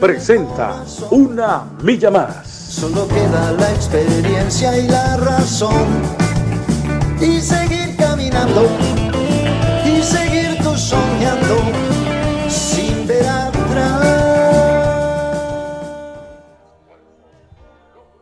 presenta Una Milla Más. Solo queda la experiencia y la razón. Y seguir caminando. Y seguir tú soñando. Sin ver atrás.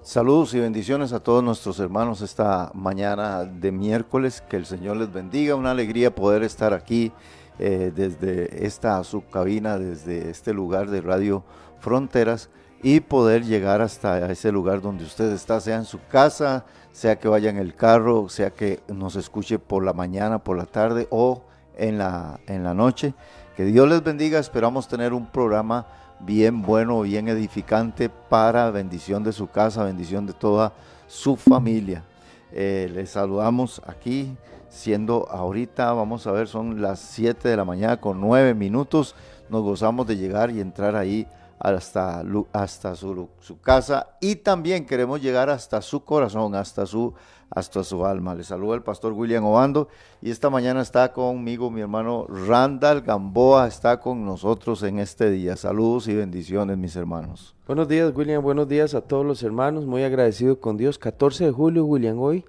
Saludos y bendiciones a todos nuestros hermanos esta mañana de miércoles. Que el Señor les bendiga. Una alegría poder estar aquí eh, desde esta subcabina, desde este lugar de Radio Fronteras y poder llegar hasta ese lugar donde usted está, sea en su casa, sea que vaya en el carro, sea que nos escuche por la mañana, por la tarde o en la, en la noche. Que Dios les bendiga. Esperamos tener un programa bien bueno, bien edificante para bendición de su casa, bendición de toda su familia. Eh, les saludamos aquí, siendo ahorita, vamos a ver, son las 7 de la mañana con 9 minutos. Nos gozamos de llegar y entrar ahí hasta, hasta su, su, casa y también queremos llegar hasta su corazón, hasta su, hasta su alma. Le saluda el pastor William Obando y esta mañana está conmigo mi hermano Randall Gamboa, está con nosotros en este día. Saludos y bendiciones mis hermanos. Buenos días William, buenos días a todos los hermanos, muy agradecido con Dios. 14 de julio William hoy.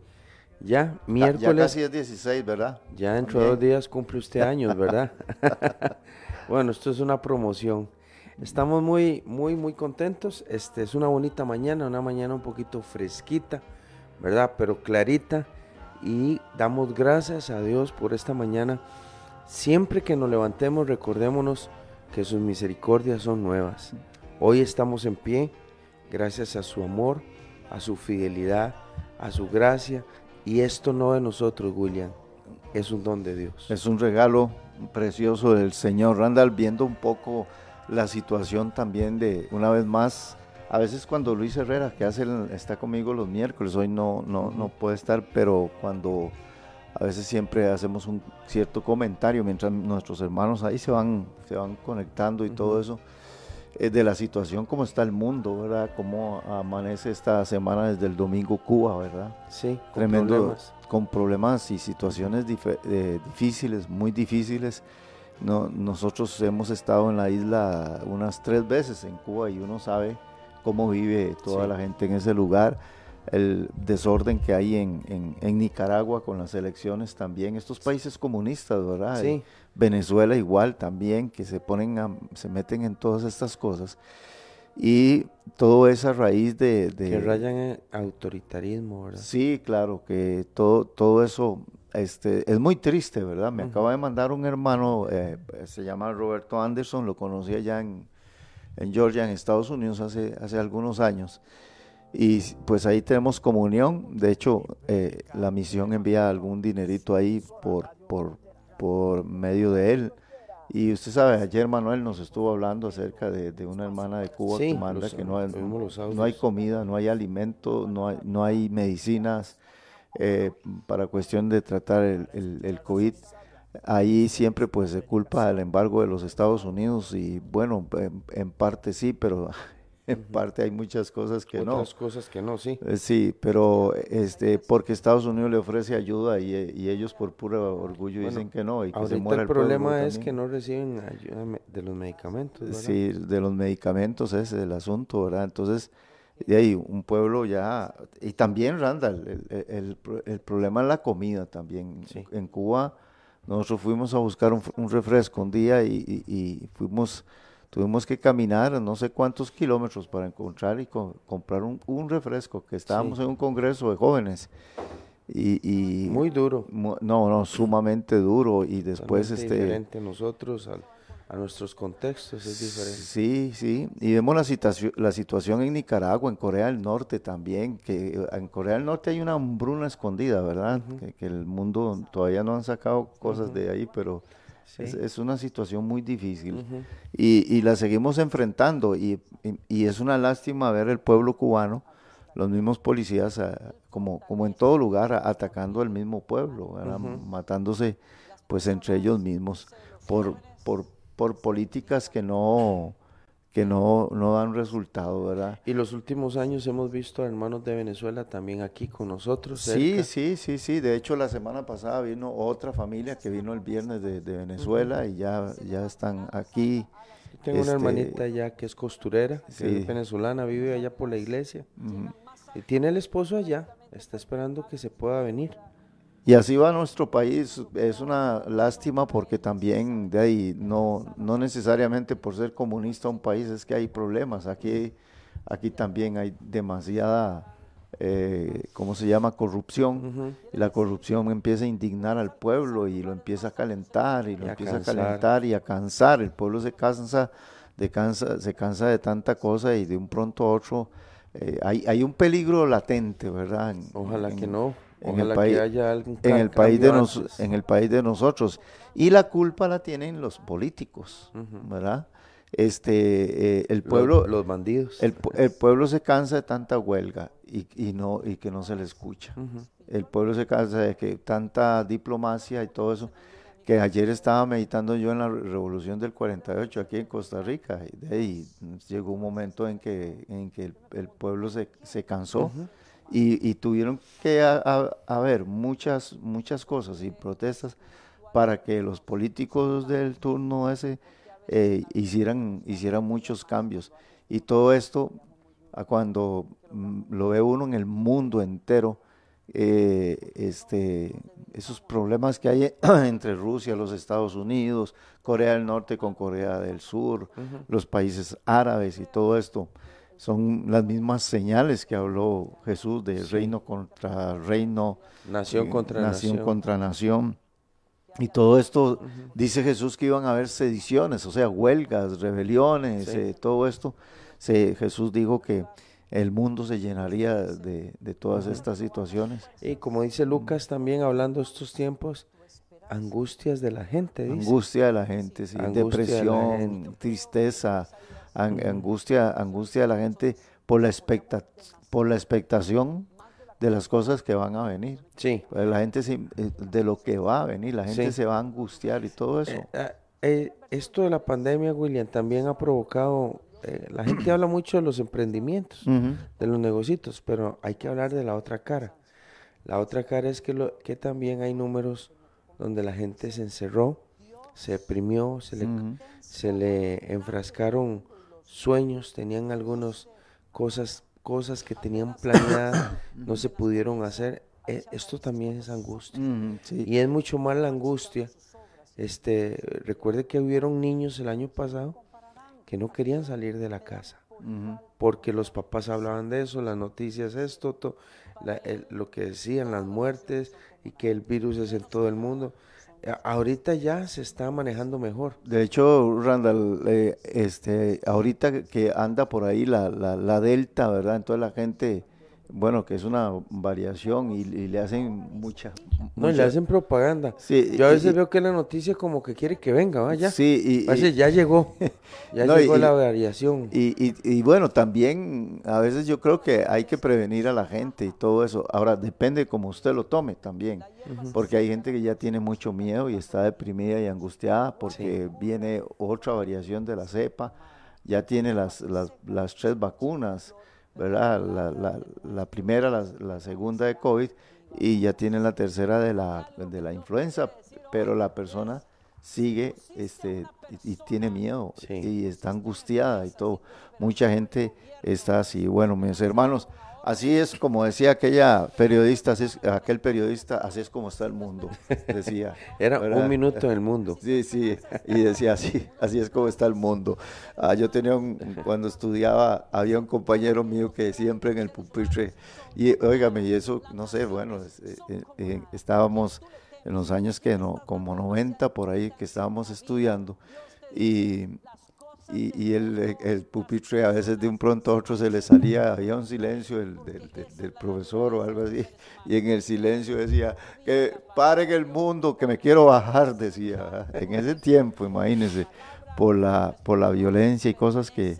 Ya, miércoles. Ya, casi es 16, ¿verdad? Ya dentro de dos días cumple usted años, ¿verdad? bueno, esto es una promoción. Estamos muy, muy, muy contentos. Este es una bonita mañana, una mañana un poquito fresquita, ¿verdad? Pero clarita. Y damos gracias a Dios por esta mañana. Siempre que nos levantemos, recordémonos que sus misericordias son nuevas. Hoy estamos en pie gracias a su amor, a su fidelidad, a su gracia. Y esto no de nosotros, William, es un don de Dios. Es un regalo precioso del Señor. Randall, viendo un poco la situación también de, una vez más, a veces cuando Luis Herrera, que hace está conmigo los miércoles, hoy no, no, no puede estar, pero cuando a veces siempre hacemos un cierto comentario mientras nuestros hermanos ahí se van, se van conectando y todo eso, de la situación, cómo está el mundo, ¿verdad? Cómo amanece esta semana desde el domingo Cuba, ¿verdad? Sí, con Tremendo, problemas. con problemas y situaciones eh, difíciles, muy difíciles no, nosotros hemos estado en la isla unas tres veces en Cuba y uno sabe cómo vive toda la gente en ese lugar, el desorden que hay en, Nicaragua con las elecciones también, estos países comunistas, ¿verdad? Sí. Venezuela igual también, que se ponen se meten en todas estas cosas. Y todo esa raíz de, de... Que rayan en autoritarismo, ¿verdad? Sí, claro, que todo, todo eso este, es muy triste, ¿verdad? Me acaba de mandar un hermano, eh, se llama Roberto Anderson, lo conocí allá en, Georgia, en Estados Unidos, hace, hace algunos años. Y pues ahí tenemos comunión. De hecho, eh, la misión envía algún dinerito ahí por, por, por medio de él. Y usted sabe, ayer Manuel nos estuvo hablando acerca de, una hermana de Cuba que manda que no hay, no hay comida, no hay alimento, no hay, no hay medicinas eh, para cuestión de tratar el, el, COVID. Ahí siempre pues se culpa al embargo de los Estados Unidos y bueno, en, parte sí, pero en parte hay muchas cosas que no. Otras cosas que no, sí. Eh, sí, pero este porque Estados Unidos le ofrece ayuda y, y ellos por puro orgullo dicen que no y que se muera el, problema es que no reciben ayuda de los medicamentos. Sí, de los medicamentos ese es el asunto, ¿verdad? Entonces, y ahí un pueblo ya, y también Randall, el, el, problema es la comida también. En Cuba nosotros fuimos a buscar un, refresco un día y, fuimos, tuvimos que caminar no sé cuántos kilómetros para encontrar y comprar un, refresco, que estábamos en un congreso de jóvenes. Y, muy duro. no, no, sumamente duro y después este... Diferente nosotros al a nuestros contextos es diferente. Sí, sí, y vemos la, situación la situación en Nicaragua, en Corea del Norte también, que en Corea del Norte hay una hambruna escondida, ¿verdad? que, el mundo todavía no han sacado cosas de ahí, pero Es, una situación muy difícil. Y, la seguimos enfrentando y, es una lástima ver el pueblo cubano, los mismos policías, ah, como, como en todo lugar, atacando al mismo pueblo, matándose pues entre ellos mismos por, por, por políticas que no que no, no dan resultado, ¿verdad? Y los últimos años hemos visto a hermanos de Venezuela también aquí con nosotros. Sí, sí, sí, sí. De hecho, la semana pasada vino otra familia que vino el viernes de, Venezuela y ya, ya están aquí. tengo una este, hermanita ya que es costurera, que es venezolana, vive allá por la iglesia. Y tiene el esposo allá, está esperando que se pueda venir. Y así va nuestro país. Es una lástima porque también de ahí no, no necesariamente por ser comunista un país es que hay problemas. Aquí, aquí también hay demasiada, eh, ¿cómo se llama? Corrupción. Y la corrupción empieza a indignar al pueblo y lo empieza a calentar y lo empieza a, calentar y a cansar. El pueblo se cansa, de cansa, se cansa de tanta cosa y de un pronto a otro eh, hay, hay un peligro latente, ¿verdad? Ojalá que no en el país, en el país de nos, en el país de nosotros y la culpa la tienen los políticos, ¿verdad? Este, eh, el pueblo, los, bandidos, el, pueblo se cansa de tanta huelga y, y no y que no se le escucha. El pueblo se cansa de que tanta diplomacia y todo eso. Que ayer estaba meditando yo en la revolución del 48 aquí en Costa Rica y de ahí llegó un momento en que en que el, pueblo se, se cansó y, tuvieron que haber muchas, muchas cosas y protestas para que los políticos del turno ese eh, hicieran, hicieran muchos cambios. Y todo esto, cuando mm, lo ve uno en el mundo entero, eh, este, esos problemas que hay entre Rusia, los Estados Unidos, Corea del Norte con Corea del Sur, los países árabes y todo esto, son las mismas señales que habló Jesús de reino contra reino, nación eh, contra nación, contra nación. Y todo esto, dice Jesús que iban a haber sediciones, o sea, huelgas, rebeliones, eh, todo esto. Se, Jesús dijo que el mundo se llenaría de, todas estas situaciones. Y como dice Lucas también hablando de estos tiempos, angustias de la gente. Angustia de la gente, sí, depresión, tristeza, angustia, angustia de la gente por la, expecta, por la expectación de las cosas que van a venir. Sí. Pues la gente eh, de lo que va a venir, la gente se va a angustiar y todo eso. Eh, ah, eh, esto de la pandemia, William, también ha provocado, la gente habla mucho de los emprendimientos, de los negocios, pero hay que hablar de la otra cara. La otra cara es que, lo, que también hay números donde la gente se encerró, se deprimió, se le, se le enfrascaron sueños, tenían algunas cosas, cosas que tenían planeadas, no se pudieron hacer. E, esto también es angustia. Y es mucho más la angustia. Este, recuerde que hubieron niños el año pasado que no querían salir de la casa. Porque los papás hablaban de eso, las noticias, esto, lo que decían, las muertes y que el virus es en todo el mundo. Ahorita ya se está manejando mejor. De hecho, Randall, eh, este, ahorita que anda por ahí la, la, la Delta, ¿verdad? Entonces la gente bueno, que es una variación y, le hacen mucha, No, le hacen propaganda. Sí, Yo a veces veo que la noticia como que quiere que venga, vaya. Sí, y, ya llegó, ya llegó la variación. Y, y, bueno, también a veces yo creo que hay que prevenir a la gente y todo eso. Ahora, depende como usted lo tome también, porque hay gente que ya tiene mucho miedo y está deprimida y angustiada porque viene otra variación de la cepa, ya tiene las, las, las tres vacunas ¿verdad? La, la, la primera, la, la, segunda de COVID y ya tiene la tercera de la, de la influenza, pero la persona sigue este, y, tiene miedo y está angustiada y todo. Mucha gente está así. Bueno, mis hermanos, Así es como decía aquella periodista, así es, aquel periodista, así es como está el mundo, decía. Era un minuto en el mundo. Sí, sí, y decía así, así es como está el mundo. Ah, yo tenía un, cuando estudiaba, había un compañero mío que siempre en el pupitre, y óigame, y eso, no sé, bueno, eh, eh, eh, estábamos en los años que no, como 90 por ahí, que estábamos estudiando, y y, el, el, pupitre a veces de un pronto a otro se le salía, había un silencio del, del, profesor o algo así, y en el silencio decía, que pare el mundo, que me quiero bajar, decía, en ese tiempo, imagínense, por la, por la violencia y cosas que,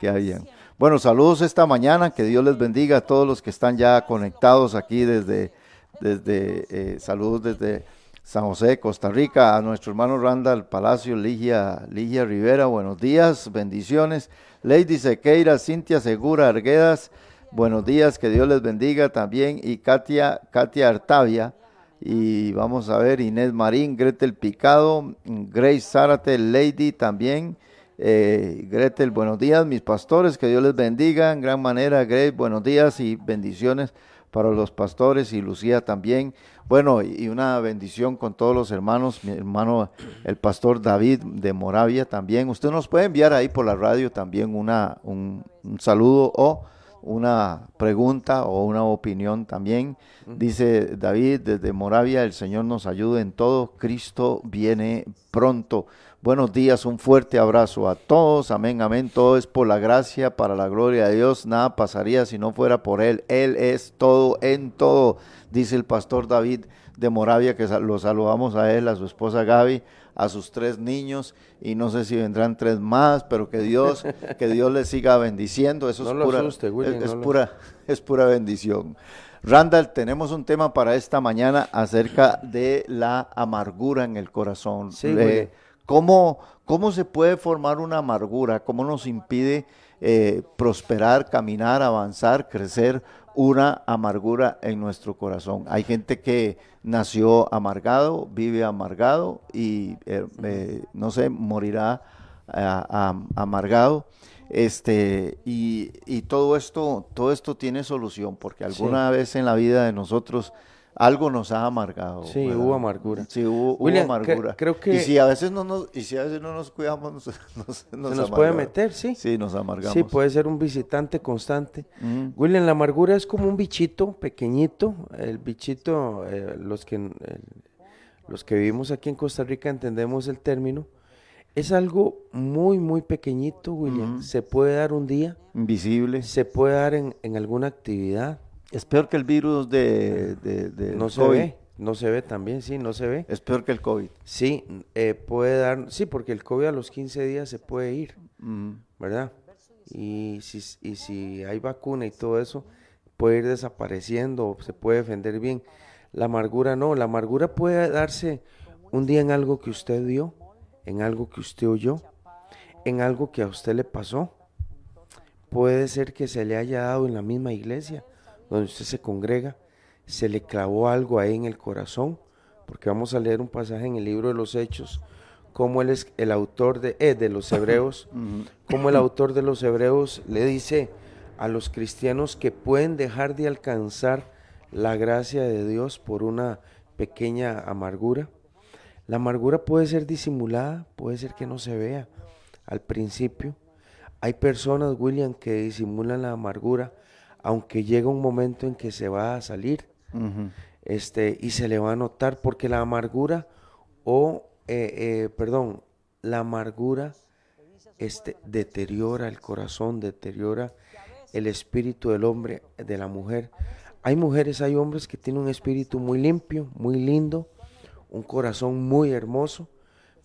que habían. Bueno, saludos esta mañana, que Dios les bendiga a todos los que están ya conectados aquí desde, desde eh, saludos desde San José, Costa Rica, a nuestro hermano Randall Palacio, Ligia, Ligia Rivera, buenos días, bendiciones. Lady Sequeira, Cintia Segura Arguedas, buenos días, que Dios les bendiga también. Y Katia, Katia Artavia, y vamos a ver, Inés Marín, Gretel Picado, Grace Zárate, Lady también. Eh, Gretel, buenos días, mis pastores, que Dios les bendiga en gran manera. Grace, buenos días y bendiciones para los pastores y Lucía también. Bueno, y una bendición con todos los hermanos, mi hermano el pastor David de Moravia también. Usted nos puede enviar ahí por la radio también una, un, saludo o una pregunta o una opinión también. Dice David desde Moravia, el Señor nos ayude en todo, Cristo viene pronto. Buenos días, un fuerte abrazo a todos. Amén, amén. Todo es por la gracia, para la gloria de Dios. Nada pasaría si no fuera por Él. Él es todo en todo, dice el pastor David de Moravia, que lo saludamos a él, a su esposa Gaby, a sus tres niños, y no sé si vendrán tres más, pero que Dios, que Dios les siga bendiciendo. Eso es, pura, es, pura, es pura bendición. Randall, tenemos un tema para esta mañana acerca de la amargura en el corazón. Sí, ¿Cómo, ¿Cómo se puede formar una amargura? ¿Cómo nos impide eh, prosperar, caminar, avanzar, crecer una amargura en nuestro corazón? Hay gente que nació amargado, vive amargado y, eh, eh, no sé, morirá amargado. Este, y, y, todo esto, todo esto tiene solución, porque alguna vez en la vida de nosotros algo nos ha amargado. Sí, hubo amargura. Sí, hubo, amargura. creo que... Y si a veces no nos, y si a veces no nos cuidamos, nos, nos, se nos puede meter, sí. Sí, nos amargamos. Sí, puede ser un visitante constante. William, la amargura es como un bichito pequeñito. El bichito, eh, los, que, los que vivimos aquí en Costa Rica entendemos el término. Es algo muy, muy pequeñito, William. Se puede dar un día. Invisible. Se puede dar en, en alguna actividad es peor que el virus de, de, no se ve, no se ve también, sí, no se ve. Es peor que el COVID. Sí, eh, puede dar, sí, porque el COVID a los 15 días se puede ir, ¿verdad? Y si, y si hay vacuna y todo eso, puede ir desapareciendo, se puede defender bien. La amargura no, la amargura puede darse un día en algo que usted vio, en algo que usted oyó, en algo que a usted le pasó. Puede ser que se le haya dado en la misma iglesia donde usted se congrega, se le clavó algo ahí en el corazón, porque vamos a leer un pasaje en el libro de los Hechos, como él es el autor de, eh, de los Hebreos, como el autor de los Hebreos le dice a los cristianos que pueden dejar de alcanzar la gracia de Dios por una pequeña amargura. La amargura puede ser disimulada, puede ser que no se vea al principio. Hay personas, William, que disimulan la amargura aunque llega un momento en que se va a salir este, y se le va a notar, porque la amargura, o, eh, eh, perdón, la amargura este, deteriora el corazón, deteriora el espíritu del hombre, de la mujer. Hay mujeres, hay hombres que tienen un espíritu muy limpio, muy lindo, un corazón muy hermoso,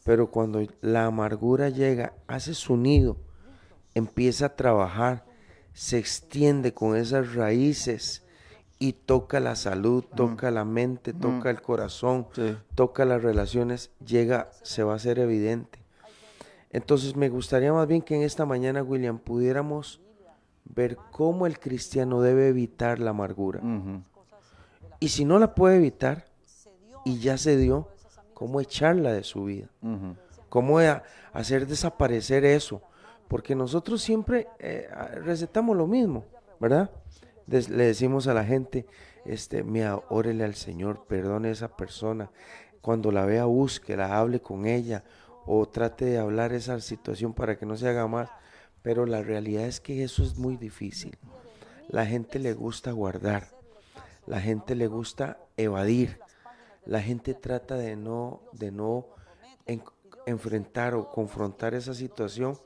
pero cuando la amargura llega, hace su nido, empieza a trabajar, se extiende con esas raíces y toca la salud, mm. toca la mente, mm. toca el corazón, toca las relaciones, llega, se va a hacer evidente. Entonces me gustaría más bien que en esta mañana, William, pudiéramos ver cómo el cristiano debe evitar la amargura. Y si no la puede evitar, y ya se dio, cómo echarla de su vida. Cómo hacer desaparecer eso porque nosotros siempre eh, recetamos lo mismo, ¿verdad? le decimos a la gente, este, mira, órele al Señor, perdone a esa persona. Cuando la vea, búsquela, hable con ella o trate de hablar esa situación para que no se haga más. Pero la realidad es que eso es muy difícil. La gente le gusta guardar, la gente le gusta evadir, la gente trata de no, de no enfrentar o confrontar esa situación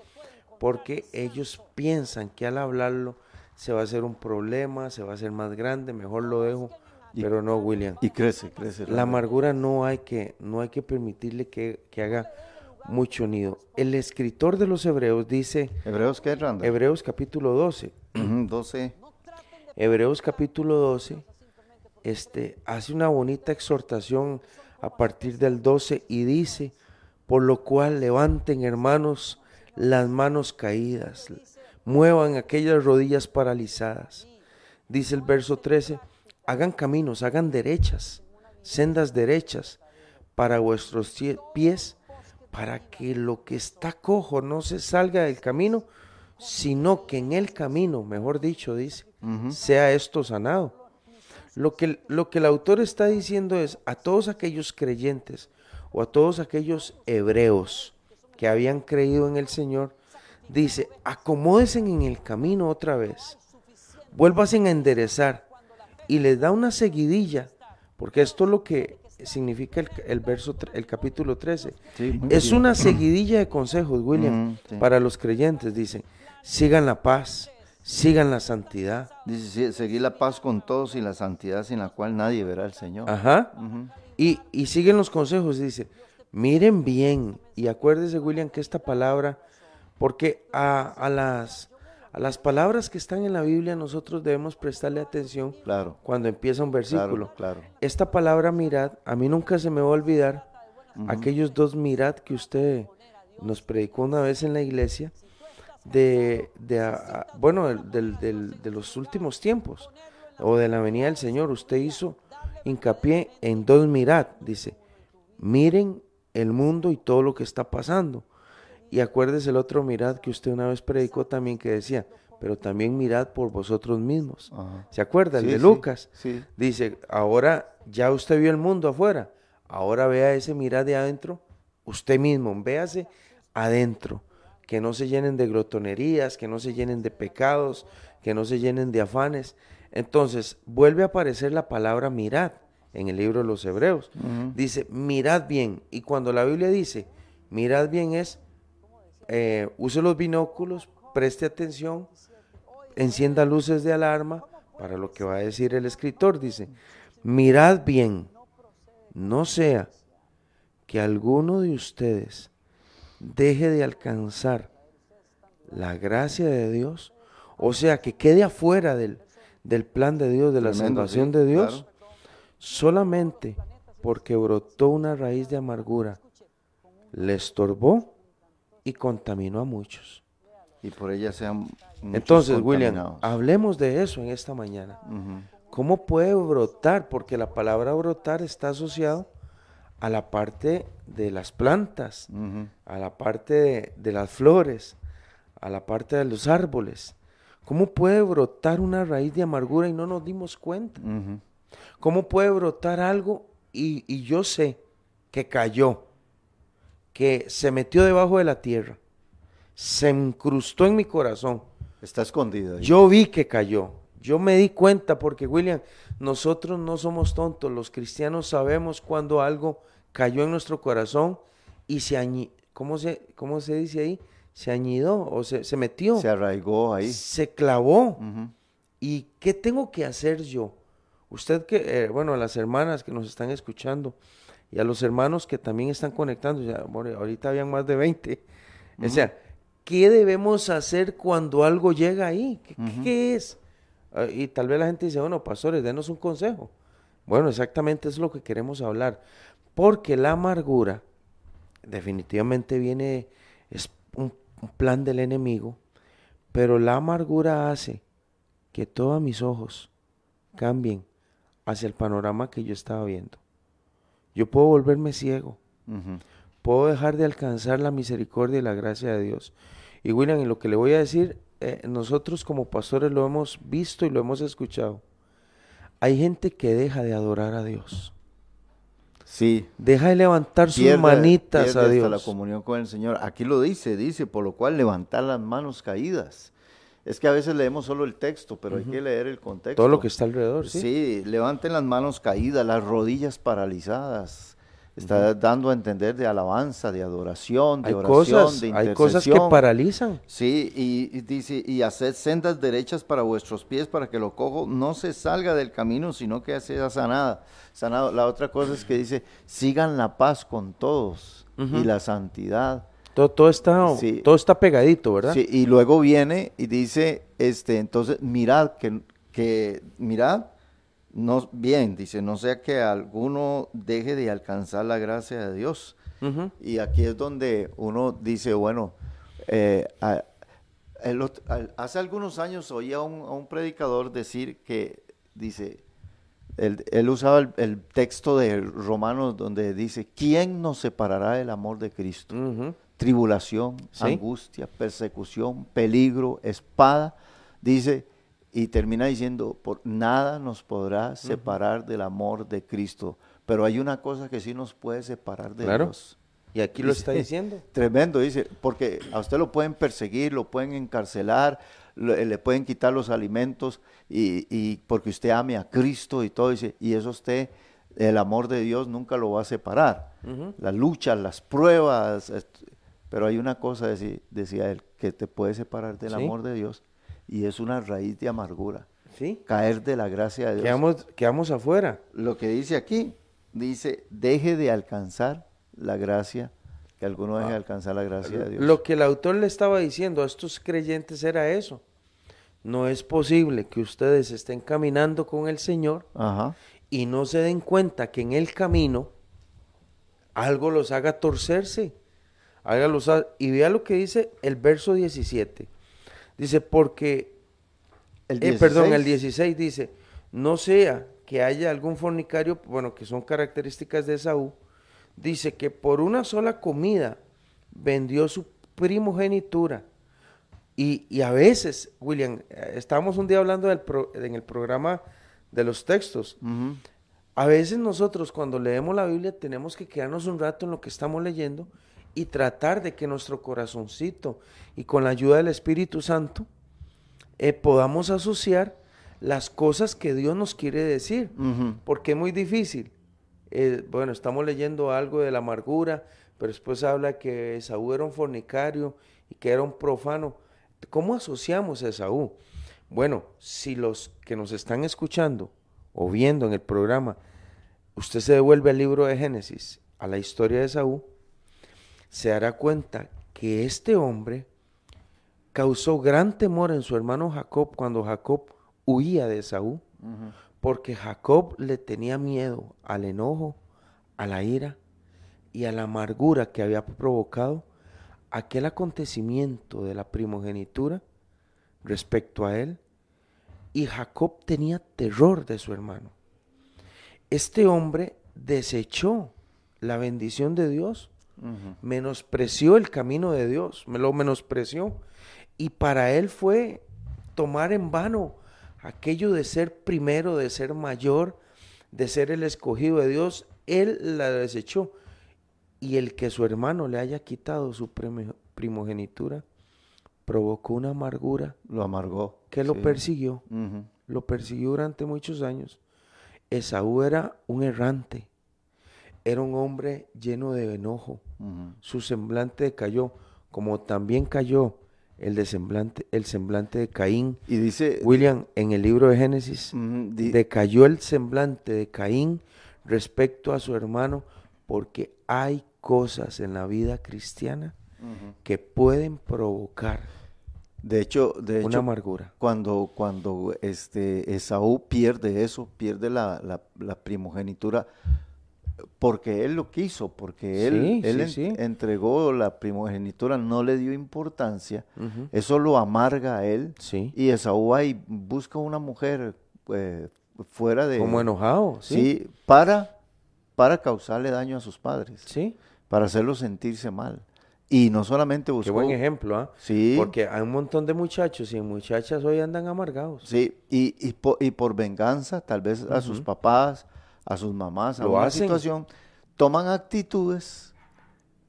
porque ellos piensan que al hablarlo se va a hacer un problema, se va a hacer más grande, mejor lo dejo, pero no, William. Y crece, crece. La amargura no hay que, no hay que permitirle que, haga mucho nido. El escritor de los Hebreos dice... ¿Hebreos qué, Randa? Hebreos capítulo 12. 12. Hebreos capítulo 12 este, hace una bonita exhortación a partir del 12 y dice, por lo cual levanten hermanos las manos caídas, muevan aquellas rodillas paralizadas. Dice el verso 13, hagan caminos, hagan derechas, sendas derechas para vuestros pies, para que lo que está cojo no se salga del camino, sino que en el camino, mejor dicho, dice, sea esto sanado. Lo que, lo que el autor está diciendo es a todos aquellos creyentes o a todos aquellos hebreos que habían creído en el Señor, dice, acomódense en el camino otra vez, vuélvasen a enderezar y les da una seguidilla, porque esto es lo que significa el, verso, el capítulo 13. es una seguidilla de consejos, William, para los creyentes, dice, sigan la paz, sigan la santidad. Dice, seguir la paz con todos y la santidad sin la cual nadie verá al Señor. Ajá. y, y siguen los consejos, dice, miren bien, y acuérdese, William, que esta palabra porque a, las, a las palabras que están en la Biblia nosotros debemos prestarle atención claro. cuando empieza un versículo. Claro, Esta palabra mirad, a mí nunca se me va a olvidar aquellos dos mirad que usted nos predicó una vez en la iglesia de, de bueno, de los últimos tiempos o de la venida del Señor. Usted hizo hincapié en dos mirad, dice, miren el mundo y todo lo que está pasando. Y acuérdese el otro mirad que usted una vez predicó también que decía, pero también mirad por vosotros mismos. ¿Se acuerda? El de Lucas. Dice, ahora ya usted vio el mundo afuera, ahora vea ese mirad de adentro, usted mismo, véase adentro, que no se llenen de glotonerías, que no se llenen de pecados, que no se llenen de afanes. Entonces, vuelve a aparecer la palabra mirad en el libro de los Hebreos. Dice, mirad bien. Y cuando la Biblia dice, mirad bien es eh, use los binóculos, preste atención, encienda luces de alarma para lo que va a decir el escritor. Dice, mirad bien, no sea que alguno de ustedes deje de alcanzar la gracia de Dios, o sea, que quede afuera del, plan de Dios, de la salvación de Dios, solamente porque brotó una raíz de amargura, le estorbó y contaminó a muchos. Y por ella sean Entonces, William, hablemos de eso en esta mañana. ¿Cómo puede brotar? Porque la palabra brotar está asociado a la parte de las plantas, a la parte de, las flores, a la parte de los árboles. ¿Cómo puede brotar una raíz de amargura y no nos dimos cuenta? ¿Cómo puede brotar algo y, y yo sé que cayó? que se metió debajo de la tierra, se incrustó en mi corazón. Está escondida. Yo vi que cayó. Yo me di cuenta porque, William, nosotros no somos tontos. Los cristianos sabemos cuando algo cayó en nuestro corazón y se añi ¿cómo se, cómo se dice ahí? Se añidó o se, se metió. Se arraigó ahí. Se clavó. ¿Y qué tengo que hacer yo? Usted que, eh, bueno, las hermanas que nos están escuchando, y a los hermanos que también están conectando, ya, ahorita habían más de 20. O sea, ¿qué debemos hacer cuando algo llega ahí? ¿Qué, es? Ah, y tal vez la gente dice, bueno, pastores, denos un consejo. Bueno, exactamente es lo que queremos hablar. Porque la amargura definitivamente viene, es un, un plan del enemigo, pero la amargura hace que todos mis ojos cambien hacia el panorama que yo estaba viendo. Yo puedo volverme ciego. Puedo dejar de alcanzar la misericordia y la gracia de Dios. Y William, en lo que le voy a decir, eh, nosotros como pastores lo hemos visto y lo hemos escuchado. Hay gente que deja de adorar a Dios. Sí. Deja de levantar sus manitas a Dios. la comunión con el Señor. Aquí lo dice, dice, por lo cual levantar las manos caídas. Es que a veces leemos solo el texto, pero hay que leer el contexto. Todo lo que está alrededor, sí. Sí, levanten las manos caídas, las rodillas paralizadas. Está dando a entender de alabanza, de adoración, de Hay oración, cosas, de hay cosas que paralizan. Sí, y, y dice, y haced sendas derechas para vuestros pies para que lo cojo no se salga del camino, sino que sea sanada, sanado. La otra cosa es que dice, sigan la paz con todos y la santidad. Todo, todo está, Sí. todo está pegadito, ¿verdad? Sí, y luego viene y dice, este, entonces, mirad, que, que mirad, no, bien, dice, no sea que alguno deje de alcanzar la gracia de Dios. Y aquí es donde uno dice, bueno, eh, a- el ot- al- hace algunos años oía a un, a un predicador decir que, dice, él, él usaba el, el texto de Romanos donde dice, ¿quién nos separará del amor de Cristo? Tribulación, Sí. angustia, persecución, peligro, espada, dice, y termina diciendo, por nada nos podrá separar del amor de Cristo. Pero hay una cosa que sí nos puede separar de Claro. Dios. Y aquí lo está diciendo. Tremendo, dice, porque a usted lo pueden perseguir, lo pueden encarcelar, lo- le pueden quitar los alimentos y, y porque usted ame a Cristo y todo, dice, y eso usted, el amor de Dios nunca lo va a separar. Ujú. Las luchas, las pruebas, pero hay una cosa, decía él, que te puede separar del Sí. amor de Dios y es una raíz de amargura, Sí. caer de la gracia de Dios. Quedamos, quedamos afuera. Lo que dice aquí, dice, deje de alcanzar la gracia, que alguno deje de alcanzar la gracia de Dios. Lo que el autor le estaba diciendo a estos creyentes era eso. No es posible que ustedes estén caminando con el Señor Ajá. y no se den cuenta que en el camino algo los haga torcerse. Ha- Y vea lo que dice el verso 17. Dice, porque, El eh, perdón, el 16. 16 dice, no sea que haya algún fornicario, bueno, que son características de Esaú, dice que por una sola comida vendió su primogenitura. Y, y a veces, William, eh, estábamos un día hablando del pro- en el programa de los textos, a veces nosotros cuando leemos la Biblia tenemos que quedarnos un rato en lo que estamos leyendo y tratar de que nuestro corazoncito y con la ayuda del Espíritu Santo eh, podamos asociar las cosas que Dios nos quiere decir. Porque es muy difícil. Eh, bueno, estamos leyendo algo de la amargura, pero después habla que Esaú era un fornicario y que era un profano. ¿Cómo asociamos a Esaú? Bueno, si los que nos están escuchando o viendo en el programa, usted se devuelve al libro de Génesis, a la historia de Esaú, se dará cuenta que este hombre causó gran temor en su hermano Jacob cuando Jacob huía de Esaú, porque Jacob le tenía miedo al enojo, a la ira y a la amargura que había provocado aquel acontecimiento de la primogenitura respecto a él, y Jacob tenía terror de su hermano. Este hombre desechó la bendición de Dios, menospreció el camino de Dios, me lo menospreció, y para él fue tomar en vano aquello de ser primero, de ser mayor, de ser el escogido de Dios, él la desechó. Y el que su hermano le haya quitado su primogenitura provocó una amargura. Lo amargó. que lo persiguió, lo persiguió durante muchos años. Esaú era un errante, era un hombre lleno de enojo, su semblante decayó, como también cayó el, de semblante, el semblante de Caín. Y dice, William, en el libro de Génesis, di- decayó el semblante de Caín respecto a su hermano, porque hay cosas en la vida cristiana que pueden provocar de hecho, de una hecho amargura. cuando, cuando este Esaú pierde eso, pierde la, la- la primogenitura, porque él lo quiso, porque él, Sí, él sí, en- sí. entregó la primogenitura, no le dio importancia, eso lo amarga a él, y Esaú va y busca una mujer eh, fuera de... Como enojado, ¿sí? Sí, para, para causarle daño a sus padres, Sí. para hacerlos sentirse mal. Y no solamente Qué buscó... buen ejemplo, ¿ah? Sí. Porque hay un montón de muchachos y muchachas hoy andan amargados. Sí, y, y, po- y por venganza, tal vez a sus papás, a sus mamás, a Lo una hacen. situación, toman actitudes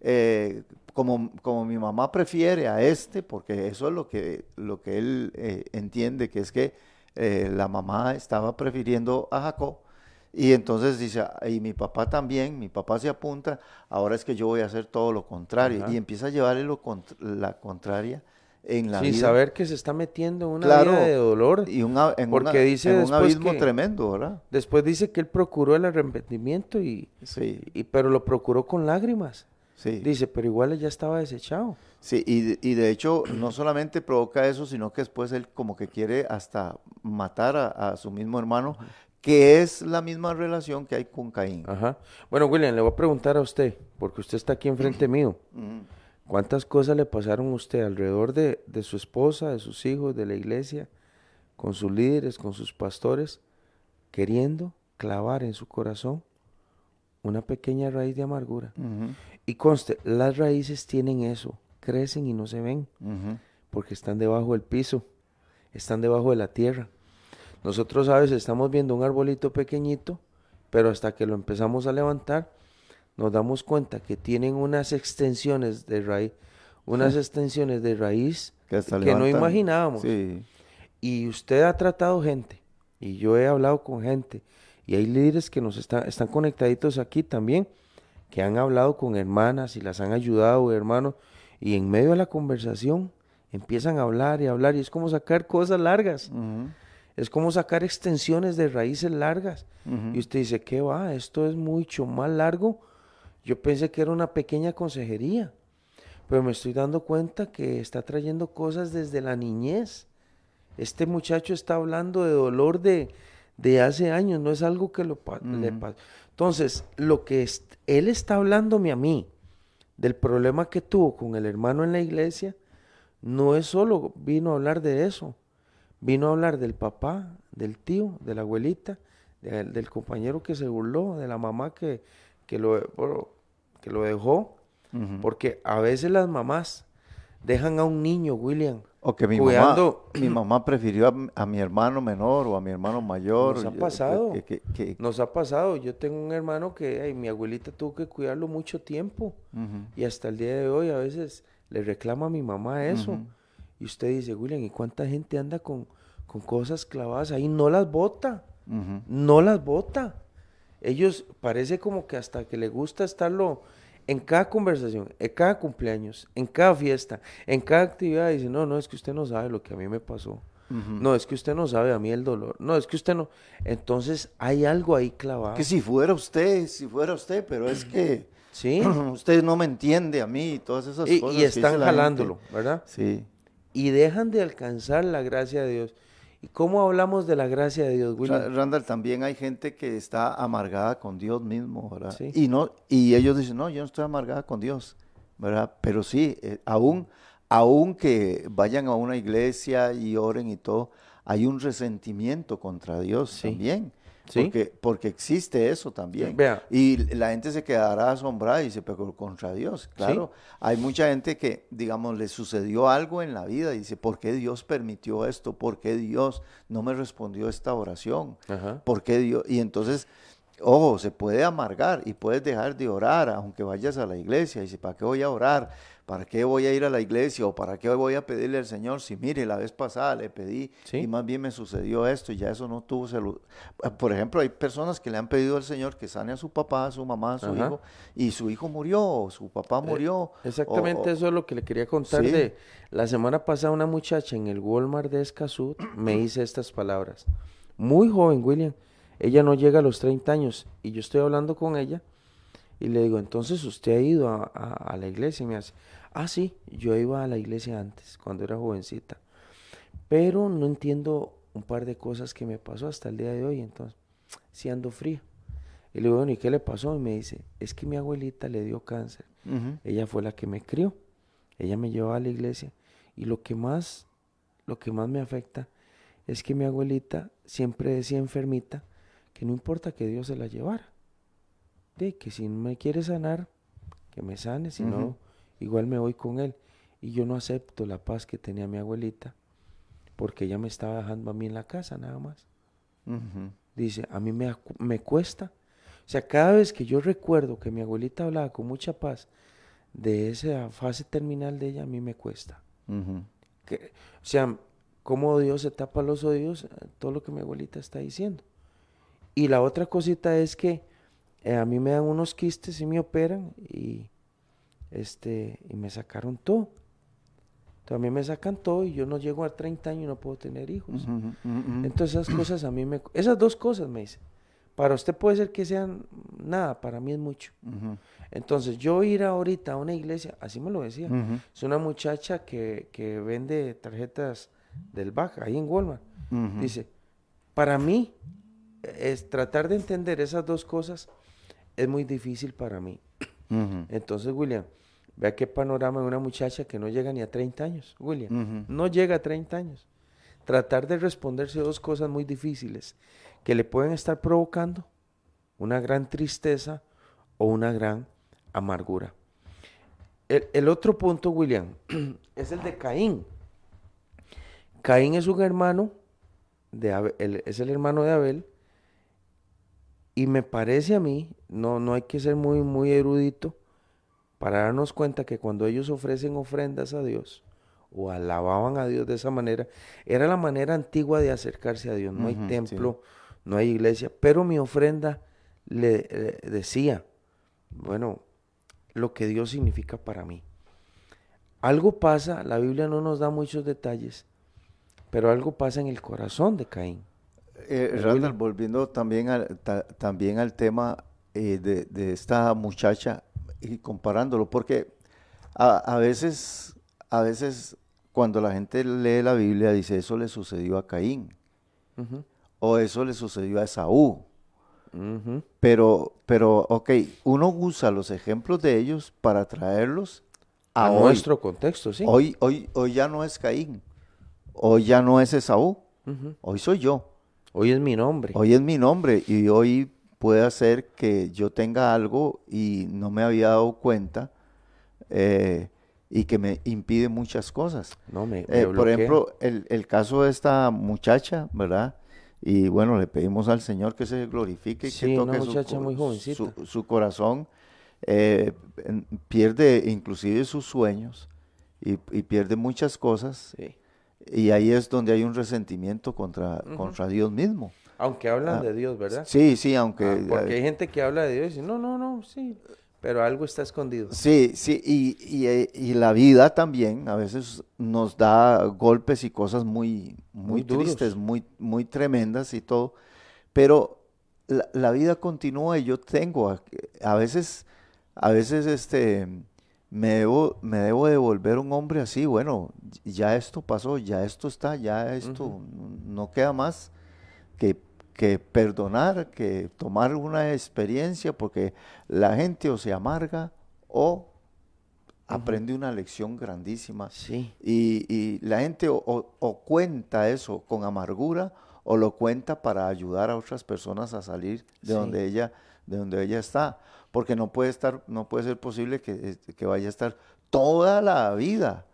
eh, como, como mi mamá prefiere a este, porque eso es lo que, lo que él eh, entiende, que es que eh, la mamá estaba prefiriendo a Jacob, Y entonces dice, y mi papá también, mi papá se apunta, ahora es que yo voy a hacer todo lo contrario. Y empieza a llevarle lo la contraria en la Sin vida. saber que se está metiendo en una vida de dolor. Y una, en, porque dice un abismo tremendo, ¿verdad? Después dice que él procuró el arrepentimiento, y, sí. y pero lo procuró con lágrimas. Sí. Dice, pero igual ya estaba desechado. Sí, y, y, de hecho no solamente provoca eso, sino que después él como que quiere hasta matar a, su mismo hermano, que es la misma relación que hay con Caín. Ajá. Bueno, William, le voy a preguntar a usted, porque usted está aquí enfrente mío. ¿Cuántas cosas le pasaron a usted alrededor de, de, su esposa, de sus hijos, de la iglesia, con sus líderes, con sus pastores, queriendo clavar en su corazón una pequeña raíz de amargura? Y conste, las raíces tienen eso, crecen y no se ven, porque están debajo del piso, están debajo de la tierra. Nosotros a veces estamos viendo un arbolito pequeñito, pero hasta que lo empezamos a levantar, nos damos cuenta que tienen unas extensiones de raíz, unas extensiones de raíz que, no imaginábamos. Y usted ha tratado gente, y yo he hablado con gente, y hay líderes que nos están, están conectaditos aquí también, que han hablado con hermanas y las han ayudado, hermanos, y en medio de la conversación empiezan a hablar y hablar, y es como sacar cosas largas. Es como sacar extensiones de raíces largas. Y usted dice, ¿qué va? Esto es mucho más largo yo pensé que era una pequeña consejería, pero me estoy dando cuenta que está trayendo cosas desde la niñez. Este muchacho está hablando de dolor de, de hace años, no es algo que lo le pasa. Entonces, lo que él está hablándome a mí del problema que tuvo con el hermano en la iglesia, no es solo vino a hablar de eso, vino a hablar del papá, del tío, de la abuelita, del compañero que se burló, de la mamá que, que lo, que lo dejó, porque a veces las mamás dejan a un niño, William. O que mi, mamá, mi mamá prefirió a, mi hermano menor o a mi hermano mayor. Nos ha pasado. Nos ha pasado. Yo tengo un hermano que mi abuelita tuvo que cuidarlo mucho tiempo. Y hasta el día de hoy a veces le reclama a mi mamá eso. Y usted dice, William, ¿y cuánta gente anda con, con cosas clavadas ahí? No las bota. No las bota ellos parece como que hasta que le gusta estarlo en cada conversación, en cada cumpleaños, en cada fiesta, en cada actividad, dice, no, no, es que usted no sabe lo que a mí me pasó. No, es que usted no sabe a mí el dolor. No, es que usted no. Entonces hay algo ahí clavado. Que si fuera usted, si fuera usted, pero es que sí. usted no me entiende a mí y todas esas cosas. Y están jalándolo, ¿verdad? Sí. Y dejan de alcanzar la gracia de Dios. ¿Y cómo hablamos de la gracia de Dios, William? Randall, también hay gente que está amargada con Dios mismo, ¿verdad? Y, no, y ellos dicen, no, yo no estoy amargada con Dios, ¿verdad? Pero sí, eh, aún, aún que vayan a una iglesia y oren y todo, hay un resentimiento contra Dios también. Porque, porque existe eso también. Y la gente se quedará asombrada y dice, pero contra Dios. Claro, hay mucha gente que, digamos, le sucedió algo en la vida y dice, ¿por qué Dios permitió esto? ¿Por qué Dios no me respondió esta oración? ¿Por qué Dios? Y entonces Ojo, se puede amargar y puedes dejar de orar aunque vayas a la iglesia. Y dice, ¿para qué voy a orar? ¿Para qué voy a ir a la iglesia? ¿O para qué voy a pedirle al Señor? Si mire, la vez pasada le pedí y más bien me sucedió esto y ya eso no tuvo salud. Por ejemplo, hay personas que le han pedido al Señor que sane a su papá, a su mamá, a su hijo y su hijo murió o su papá eh, murió. exactamente eso es lo que le quería contar de la semana pasada una muchacha en el Walmart de Escazú me dice estas palabras. Muy joven, William ella no llega a los 30 años y yo estoy hablando con ella y le digo, entonces usted ha ido a, la iglesia y me hace, ah, sí, yo iba a la iglesia antes, cuando era jovencita, pero no entiendo un par de cosas que me pasó hasta el día de hoy, entonces, si ando frío. Y le digo, bueno, ¿y qué le pasó? Y me dice, es que mi abuelita le dio cáncer. Ella fue la que me crió. Ella me llevaba a la iglesia. Y lo que más, lo que más me afecta es que mi abuelita siempre decía enfermita, que no importa que Dios se la llevara. De que si me quiere sanar, que me sane, si no, igual me voy con él. Y yo no acepto la paz que tenía mi abuelita, porque ella me estaba dejando a mí en la casa nada más. Dice, a mí me, me cuesta. O sea, cada vez que yo recuerdo que mi abuelita hablaba con mucha paz de esa fase terminal de ella, a mí me cuesta. que, o sea, cómo Dios se tapa los oídos, todo lo que mi abuelita está diciendo. Y la otra cosita es que eh, a mí me dan unos quistes y me operan y, este, y me sacaron todo. Entonces a mí me sacan todo y yo no llego a 30 años y no puedo tener hijos. Entonces esas cosas a mí me... Esas dos cosas me dicen. Para usted puede ser que sean nada, para mí es mucho. Entonces yo ir ahorita a una iglesia, así me lo decía, es una muchacha que, que, vende tarjetas del Baja, ahí en Walmart. Dice, para mí es tratar de entender esas dos cosas es muy difícil para mí. Entonces, William, vea qué panorama de una muchacha que no llega ni a 30 años, William. No llega a 30 años. Tratar de responderse dos cosas muy difíciles que le pueden estar provocando una gran tristeza o una gran amargura. El, otro punto, William, es el de Caín. Caín es un hermano, de es el hermano de Abel, y me parece a mí, no, no hay que ser muy, muy erudito para darnos cuenta que cuando ellos ofrecen ofrendas a Dios o alababan a Dios de esa manera, era la manera antigua de acercarse a Dios. No hay templo, no hay iglesia, pero mi ofrenda le, decía, bueno, lo que Dios significa para mí. Algo pasa, la Biblia no nos da muchos detalles, pero algo pasa en el corazón de Caín. Eh, Randall, volviendo también al, también al tema eh, de, esta muchacha y comparándolo, porque a, veces, a veces cuando la gente lee la Biblia dice eso le sucedió a Caín o eso le sucedió a Esaú. Pero, pero, ok, uno usa los ejemplos de ellos para traerlos a, nuestro contexto, sí. Hoy, hoy, hoy ya no es Caín, hoy ya no es Esaú, hoy soy yo. Hoy es mi nombre. Hoy es mi nombre y hoy puede hacer que yo tenga algo y no me había dado cuenta eh, y que me impide muchas cosas. No, me, eh, por ejemplo, el, caso de esta muchacha, ¿verdad? Y bueno, le pedimos al Señor que se glorifique, que toque su, muy su, corazón. Eh, pierde inclusive sus sueños y, pierde muchas cosas. Sí. Y ahí es donde hay un resentimiento contra, contra Dios mismo. Aunque hablan ah, de Dios, ¿verdad? Sí, sí, aunque... Ah, porque hay gente que habla de Dios y dice, no, no, no, sí, pero algo está escondido. Sí, sí, y, y, la vida también a veces nos da golpes y cosas muy, muy, tristes, muy, muy tremendas y todo, pero la, la, vida continúa y yo tengo, a veces, a veces este me debo, me debo de volver un hombre así, bueno, ya esto pasó, ya esto está, ya esto no queda más que, que, perdonar, que tomar una experiencia, porque la gente o se amarga o aprende una lección grandísima. Sí. Y, y la gente o, o, cuenta eso con amargura o lo cuenta para ayudar a otras personas a salir de donde ella de donde ella está porque no puede estar, no puede ser posible que, que vaya a estar toda la vida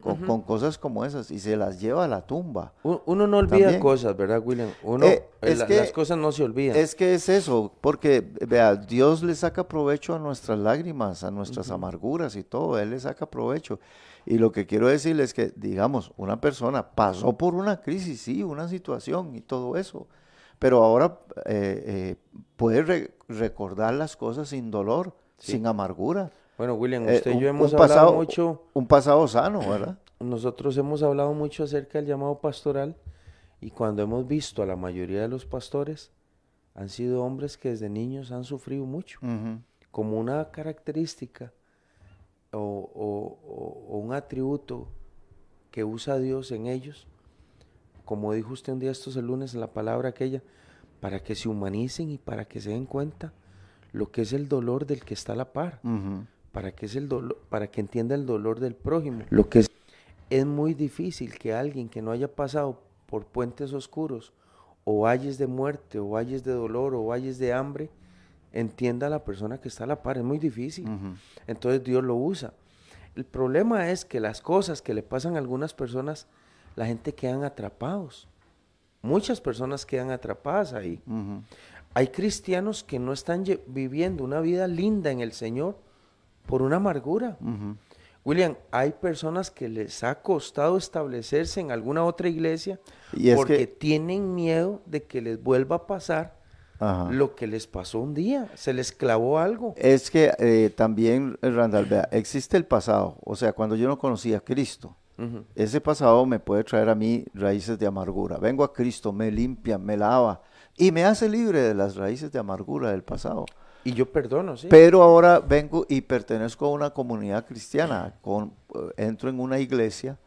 con, cosas como esas y se las lleva a la tumba. Uno no olvida cosas, ¿verdad, William? Uno, eh, eh, las cosas no se olvidan. Es que es eso, porque, vea, Dios le saca provecho a nuestras lágrimas, a nuestras amarguras y todo, Él le saca provecho. Y lo que quiero decirles es que, digamos, una persona pasó por una crisis, sí, una situación y todo eso, pero ahora eh, eh, puede recordar las cosas sin dolor, sin amargura. Bueno, William, eh, usted y yo hemos hablado mucho. Un pasado sano, ¿verdad? Nosotros hemos hablado mucho acerca del llamado pastoral y cuando hemos visto a la mayoría de los pastores, han sido hombres que desde niños han sufrido mucho. Como una característica o, o un atributo que usa Dios en ellos como dijo usted un día estos el lunes en la palabra aquella, para que se humanicen y para que se den cuenta lo que es el dolor del que está a la par, para que es el dolor, para que entienda el dolor del prójimo. Lo que es, es muy difícil que alguien que no haya pasado por puentes oscuros o valles de muerte o valles de dolor o valles de hambre entienda a la persona que está a la par, es muy difícil. Entonces Dios lo usa. El problema es que las cosas que le pasan a algunas personas la gente quedan atrapados. Muchas personas quedan atrapadas ahí. Hay cristianos que no están viviendo una vida linda en el Señor por una amargura. William, hay personas que les ha costado establecerse en alguna otra iglesia porque tienen miedo de que les vuelva a pasar Ajá. lo que les pasó un día, se les clavó algo. Es que eh, también, Randall, vea, existe el pasado. O sea, cuando yo no conocía a Cristo, Ese pasado me puede traer a mí raíces de amargura. Vengo a Cristo, me limpia, me lava y me hace libre de las raíces de amargura del pasado. Y yo perdono, sí. Pero ahora vengo y pertenezco a una comunidad cristiana, con, eh, entro en una iglesia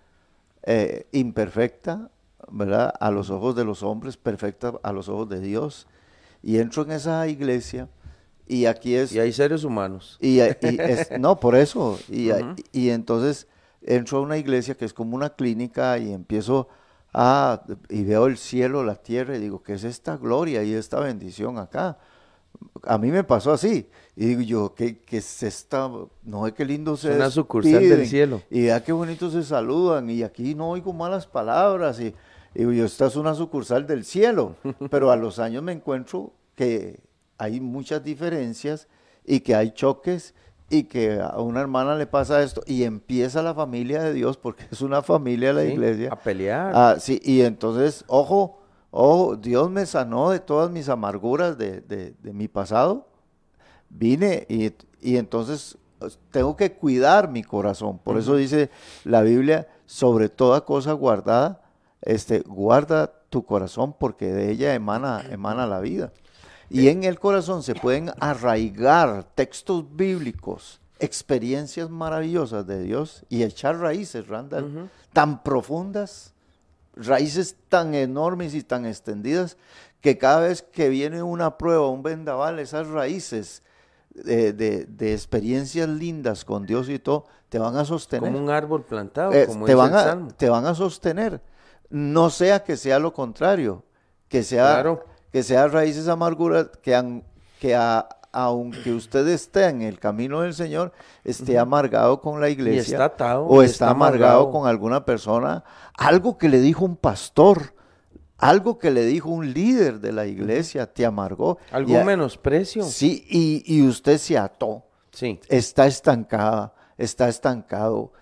eh, imperfecta, ¿verdad? A los ojos de los hombres, perfecta a los ojos de Dios. Y entro en esa iglesia y aquí es... y hay seres humanos. Y, y es- no, por eso. Y, y entonces entro a una iglesia que es como una clínica y empiezo a, y veo el cielo, la tierra y digo, ¿qué es esta gloria y esta bendición acá? A mí me pasó así. Y digo yo, ¿qué, qué es esta? No es qué lindo se Es una sucursal del cielo. Y vea qué bonito se saludan. Y aquí no oigo malas palabras. Y, y digo yo, esta es una sucursal del cielo. Pero a los años me encuentro que hay muchas diferencias y que hay choques y que a una hermana le pasa esto y empieza la familia de Dios porque es una familia de la Sí, iglesia. A pelear. Ah, sí, y entonces, ojo, ojo, Dios me sanó de todas mis amarguras de, de- de mi pasado. Vine y, y entonces tengo que cuidar mi corazón. Por eso dice la Biblia, sobre toda cosa guardada, este, guarda tu corazón porque de ella emana, emana la vida. Y en el corazón se pueden arraigar textos bíblicos, experiencias maravillosas de Dios y echar raíces, Randall, tan profundas, raíces tan enormes y tan extendidas, que cada vez que viene una prueba, un vendaval, esas raíces de, de- de experiencias lindas con Dios y todo, te van a sostener. como un árbol plantado, Eh, como te, dice van el a, Salmo. te van a sostener. No sea que sea lo contrario, que sea, Claro. Que sea raíces amarguras, que, han- que a- aunque usted esté en el camino del Señor, esté amargado con la iglesia. está atado, o y está, está amargado, amargado. con alguna persona. Algo que le dijo un pastor, algo que le dijo un líder de la iglesia, te amargó. ¿Algún Y a- menosprecio? Sí, y, y usted se ató Sí. está estancada, está estancado.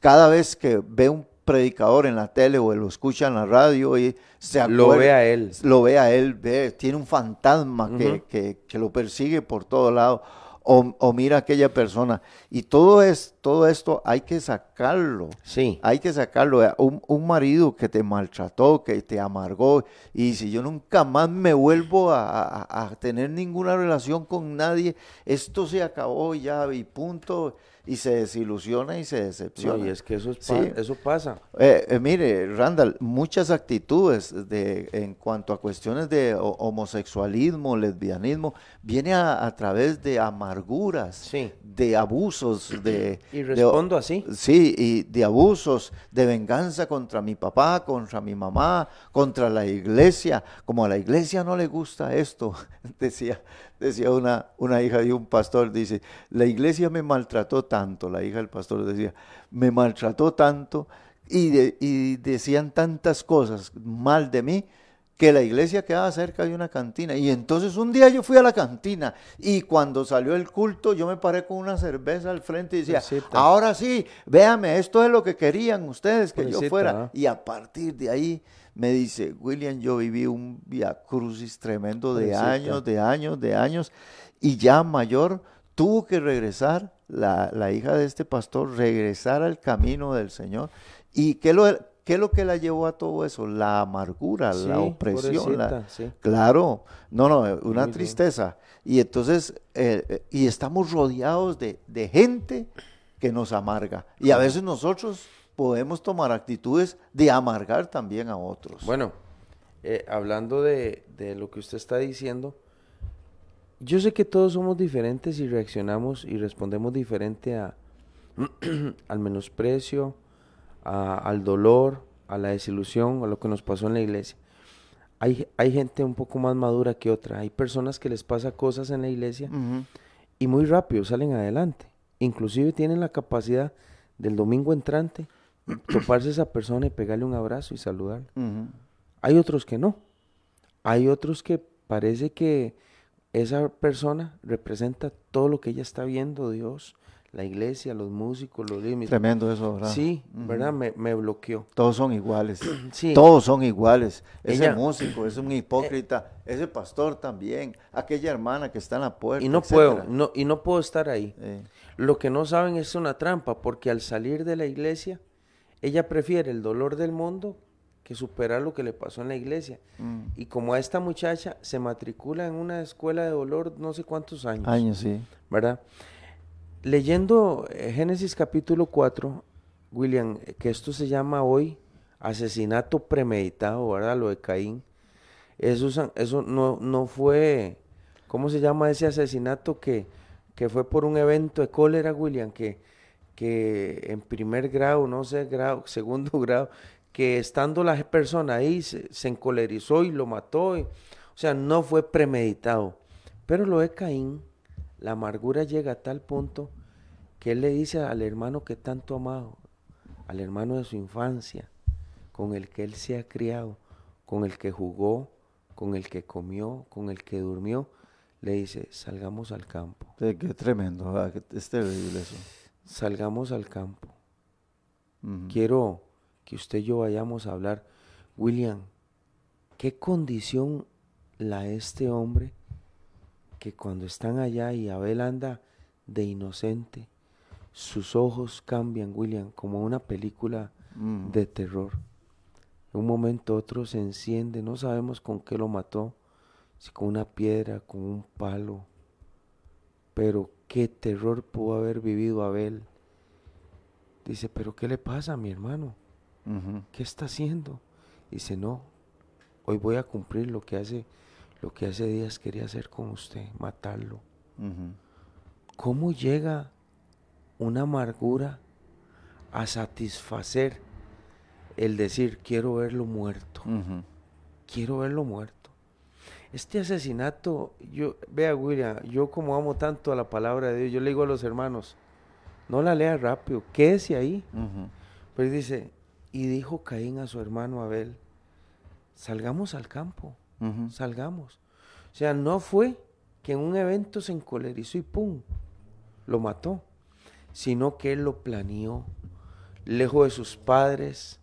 Cada vez que ve un predicador en la tele o lo escucha en la radio y se Lo acuerda- ve a él. lo ve a él, ve, tiene un fantasma que, que- que lo persigue por todo lado o, o mira a aquella persona y todo es todo esto hay que sacarlo. Sí. Hay que sacarlo. Un, un marido que te maltrató, que te amargó, y si yo nunca más me vuelvo a, a- a tener ninguna relación con nadie, esto se acabó ya y punto, y se desilusiona y se No, decepciona. y es que eso, es Sí. eso pasa. Eh, eh, mire, Randall, muchas actitudes de, en cuanto a cuestiones de ho- homosexualismo, lesbianismo, viene a, a través de amarguras, Sí. de abusos, de... Y de- respondo así. Sí, y de abusos, de venganza contra mi papá, contra mi mamá, contra la iglesia. Como a la iglesia no le gusta esto, decía, decía una, una hija de un pastor, dice, la iglesia me maltrató tanto, la hija del pastor decía, me maltrató tanto y, de- y decían tantas cosas mal de mí que la iglesia quedaba cerca de una cantina. Y entonces un día yo fui a la cantina y cuando salió el culto yo me paré con una cerveza al frente y decía, ahora sí, véame, esto es lo que querían ustedes que yo fuera. Y a partir de ahí me dice, William, yo viví un via crucis tremendo de años, de años, de años. Y ya mayor tuvo que regresar, la, la hija de este pastor, regresar al camino del Señor. ¿Y qué, lo, qué es lo que la llevó a todo eso? La amargura, la opresión. la- sí. Claro, no, no, una Muy bien. tristeza. Y entonces, eh, eh, y estamos rodeados de, de gente que nos amarga. Y a veces nosotros podemos tomar actitudes de amargar también a otros. Bueno, eh, hablando de, de lo que usted está diciendo, yo sé que todos somos diferentes y reaccionamos y respondemos diferente a, al menosprecio, a- al dolor, a la desilusión, a lo que nos pasó en la iglesia. Hay, hay gente un poco más madura que otra. Hay personas que les pasa cosas en la iglesia y muy rápido salen adelante. Inclusive tienen la capacidad del domingo entrante toparse a esa persona y pegarle un abrazo y saludarla. Ujú. Hay otros que no. Hay otros que parece que esa persona representa todo lo que ella está viendo, Dios, la iglesia, los músicos, los límites. Tremendo eso, ¿verdad? Sí, ¿verdad? Me, me bloqueó. Todos son iguales. Sí. Todos son iguales. Ese Ella- músico es un hipócrita. Ese pastor también. Aquella hermana que está en la puerta. Y no etcétera. puedo, no, y no puedo estar ahí. Eh, Lo que no saben es una trampa, porque al salir de la iglesia, ella prefiere el dolor del mundo que superar lo que le pasó en la iglesia. mm, Y como a esta muchacha se matricula en una escuela de dolor no sé cuántos años, años, sí. ¿verdad? Leyendo eh, Génesis capítulo 4, William, eh, que esto se llama hoy asesinato premeditado, ¿verdad? Lo de Caín. Eso, eso no, no fue, ¿cómo se llama ese asesinato que, que fue por un evento de cólera, William? Que, que en primer grado, no sé, grado, segundo grado, que estando la persona ahí se, encolerizó y lo mató. y- o sea, no fue premeditado. Pero lo de Caín, la amargura llega a tal punto que él le dice al hermano que tanto amado, al hermano de su infancia, con el que él se ha criado, con el que jugó, con el que comió, con el que durmió, le dice, salgamos al campo, Qué tremendo. Es terrible eso. Salgamos al campo. Quiero que usted y yo vayamos a hablar. William, ¿qué condición la este hombre que cuando están allá y Abel anda de inocente, sus ojos cambian, William, como una película Mm. de terror? De un momento a otro se enciende, no sabemos con qué lo mató, si con una piedra, con un palo, pero qué terror pudo haber vivido Abel. Dice, pero ¿qué le pasa a mi hermano? ¿Qué está haciendo? Dice, no, hoy voy a cumplir lo que hace, lo que hace días quería hacer con usted, matarlo. ¿Cómo llega una amargura a satisfacer el decir, quiero verlo muerto, quiero verlo muerto? Este asesinato, yo, vea William, yo como amo tanto a la palabra de Dios, yo le digo a los hermanos, no la lea rápido, quédese ahí. Ujú. Pero dice, y dijo Caín a su hermano Abel, salgamos al campo, salgamos. O sea, no fue que en un evento se encolerizó y ¡pum! lo mató, sino que él lo planeó, lejos de sus padres,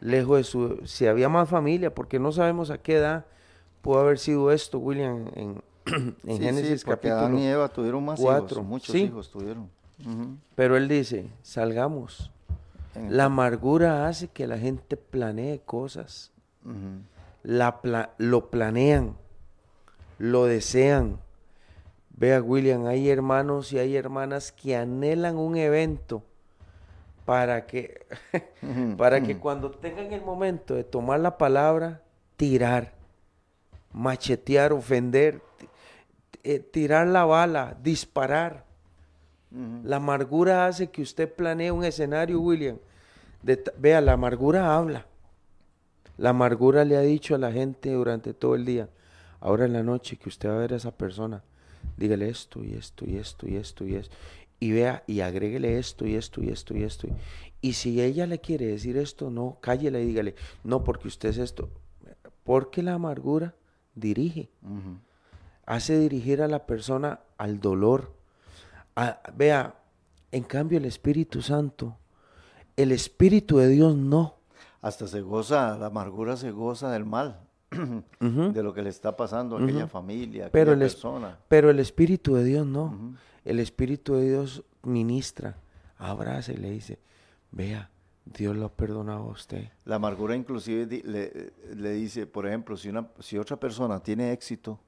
lejos de su... Si había más familia, porque no sabemos a qué edad pudo haber sido esto, William, en, en Sí, sí, Génesis porque capítulo... Adán y Eva tuvieron más cuatro, hijos. Muchos sí. hijos tuvieron. Pero él dice, salgamos. La amargura hace que la gente planee cosas. La pla- lo planean, lo desean. Vea, William, hay hermanos y hay hermanas que anhelan un evento para que, para que cuando tengan el momento de tomar la palabra, tirar, machetear, ofender, eh, tirar la bala, disparar. La amargura hace que usted planee un escenario, William. de vea, la amargura habla. La amargura le ha dicho a la gente durante todo el día. Ahora en la noche que usted va a ver a esa persona, dígale esto y esto y esto y esto y esto. Y vea, y agréguele esto y esto y esto y esto. Y si ella le quiere decir esto, no, cállela y dígale, no, porque usted es esto. Porque la amargura dirige hace dirigir a la persona al dolor. A- vea, en cambio el Espíritu Santo, el Espíritu de Dios no. Hasta se goza, la amargura se goza del mal, de lo que le está pasando a aquella familia, a Pero aquella el, persona. pero el Espíritu de Dios no. El Espíritu de Dios ministra, abraza y le dice, vea, Dios lo ha perdonado a usted. La amargura inclusive di- le, le dice, por ejemplo, si, una, si otra persona tiene éxito,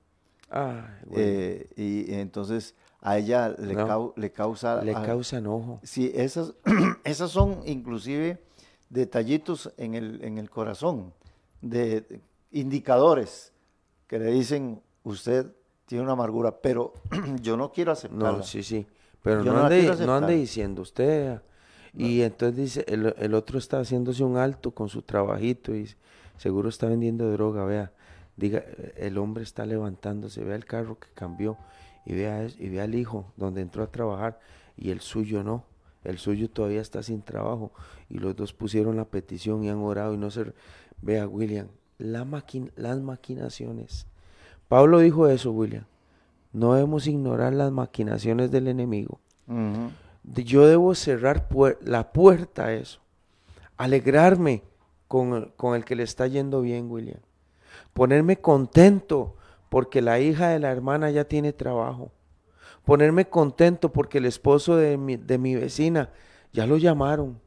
Ay, güey, eh, y, entonces a ella le, No. cau- le causa... le a- causa enojo. Sí, esas, esas son inclusive detallitos en el, en el corazón, de indicadores que le dicen, usted tiene una amargura, pero yo no quiero aceptarla. No, sí, sí. Pero Yo no, ande, no ande diciendo usted. Y entonces dice, el, el otro está haciéndose un alto con su trabajito y dice, seguro está vendiendo droga, vea. Diga, el hombre está levantándose, vea el carro que cambió y vea, y vea al hijo donde entró a trabajar y el suyo no. El suyo todavía está sin trabajo y los dos pusieron la petición y han orado y no se... Vea, William, la maquin- las maquinaciones. Pablo dijo eso, William. No debemos ignorar las maquinaciones del enemigo. Yo debo cerrar la puerta a eso. Alegrarme con, con el que le está yendo bien, William. Ponerme contento porque la hija de la hermana ya tiene trabajo. Ponerme contento porque el esposo de mi, de mi vecina ya lo llamaron.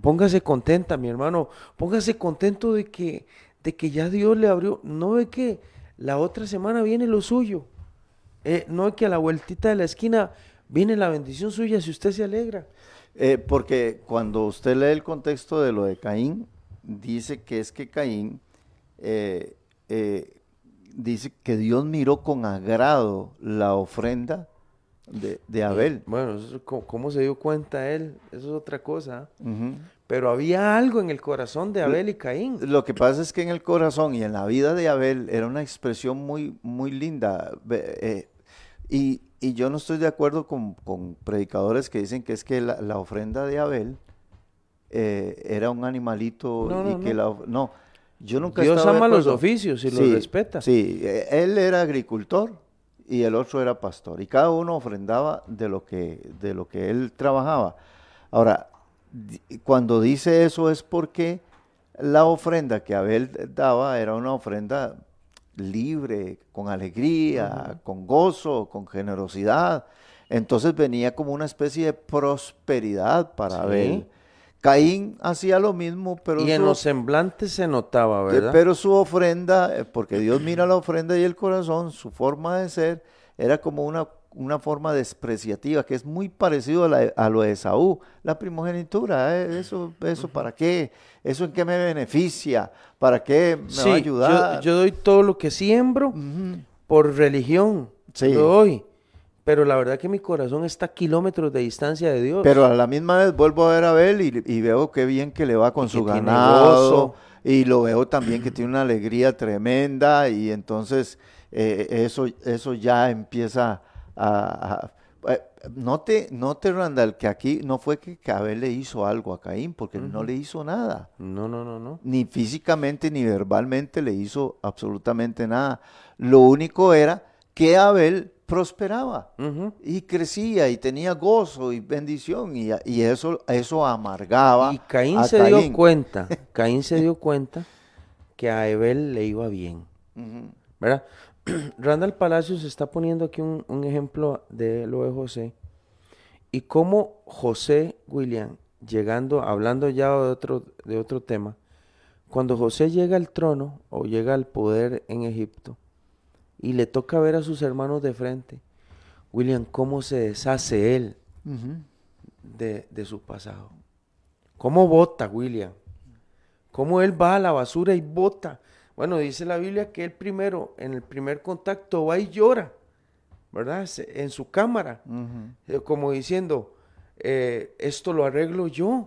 Póngase contenta, mi hermano. Póngase contento de que, de que ya Dios le abrió. No ve que la otra semana viene lo suyo. Eh, no ve que a la vueltita de la esquina viene la bendición suya si usted se alegra. Eh, porque cuando usted lee el contexto de lo de Caín, dice que es que Caín eh, dice que Dios miró con agrado la ofrenda de, Abel. bueno, ¿cómo se dio cuenta él? Eso es otra cosa. Pero había algo en el corazón de Abel y Caín. Lo que pasa es que en el corazón y en la vida de Abel era una expresión muy, muy linda. Eh, y, yo no estoy de acuerdo con, predicadores que dicen que es que la, ofrenda de Abel eh, era un animalito y que la... No, yo nunca Dios ama los oficios y los respeta. Sí, eh, él era agricultor y el otro era pastor. Y cada uno ofrendaba de lo que, de lo que él trabajaba. Ahora, cuando dice eso es porque la ofrenda que Abel daba era una ofrenda libre, con alegría, con gozo, con generosidad. Entonces venía como una especie de prosperidad para Abel. Caín hacía lo mismo, pero... Y en los semblantes se notaba, ¿verdad? Pero su ofrenda, eh, porque Dios mira la ofrenda y el corazón, su forma de ser era como una, una forma despreciativa, que es muy parecido a, lo de Saúl, la primogenitura, ¿eh? eso, eso para qué, eso en qué me beneficia, para qué me va a ayudar. Yo, doy todo lo que siembro por religión, sí. lo doy pero la verdad que mi corazón está a kilómetros de distancia de Dios. Pero a la misma vez vuelvo a ver a Abel y, veo qué bien que le va con su ganado. Y lo veo también que tiene una alegría tremenda y entonces eh, eso, eso ya empieza a... Eh, note, note, Randall, que aquí no fue que Abel le hizo algo a Caín, porque no le hizo nada. No, no, no, no. Ni físicamente ni verbalmente le hizo absolutamente nada. Lo único era que Abel prosperaba y crecía y tenía gozo y bendición y, y eso, eso amargaba. Y Caín se dio cuenta, Caín se dio cuenta que a Abel le iba bien. ¿Verdad? Randall Palacios está poniendo aquí un, ejemplo de lo de José y cómo José William, llegando, hablando ya de otro, de otro tema, cuando José llega al trono o llega al poder en Egipto, y le toca ver a sus hermanos de frente. William, cómo se deshace él de, su pasado. ¿Cómo vota William? ¿Cómo él va a la basura y vota? Bueno, dice la Biblia que él primero, en el primer contacto, va y llora, ¿verdad? En su cámara, eh, como diciendo, eh, esto lo arreglo yo.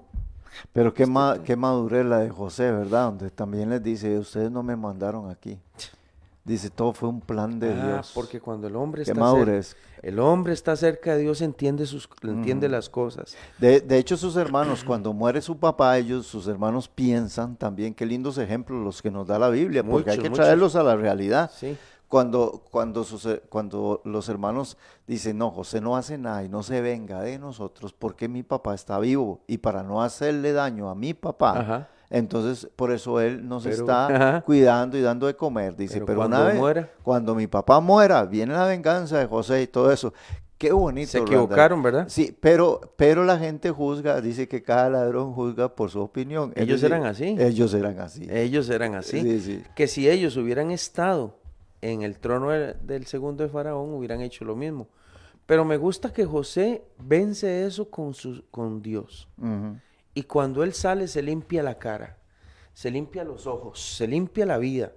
Pero qué, ma qué madurez la de José, ¿verdad? Donde también les dice, ustedes no me mandaron aquí. Dice, todo fue un plan de ah, Dios. Porque cuando el hombre está cerca, el hombre está cerca de Dios, entiende sus, entiende las cosas. De, hecho, sus hermanos, cuando muere su papá, ellos, sus hermanos piensan también, qué lindos ejemplos los que nos da la Biblia, porque hay que traerlos a la realidad. Cuando, cuando, cuando los hermanos dicen, no, José no hace nada y no se venga de nosotros porque mi papá está vivo y para no hacerle daño a mi papá, entonces, por eso él nos está cuidando y dando de comer. Dice, pero, una vez, muera. cuando mi papá muera, viene la venganza de José y todo eso. Qué bonito. Se equivocaron, ¿verdad? Sí, pero, pero la gente juzga, dice que cada ladrón juzga por su opinión. Ellos eran así. Ellos eran así. Ellos eran así. Que si ellos hubieran estado en el trono del segundo de Faraón, hubieran hecho lo mismo. Pero me gusta que José vence eso con, su, con Dios. Y cuando él sale se limpia la cara, se limpia los ojos, se limpia la vida.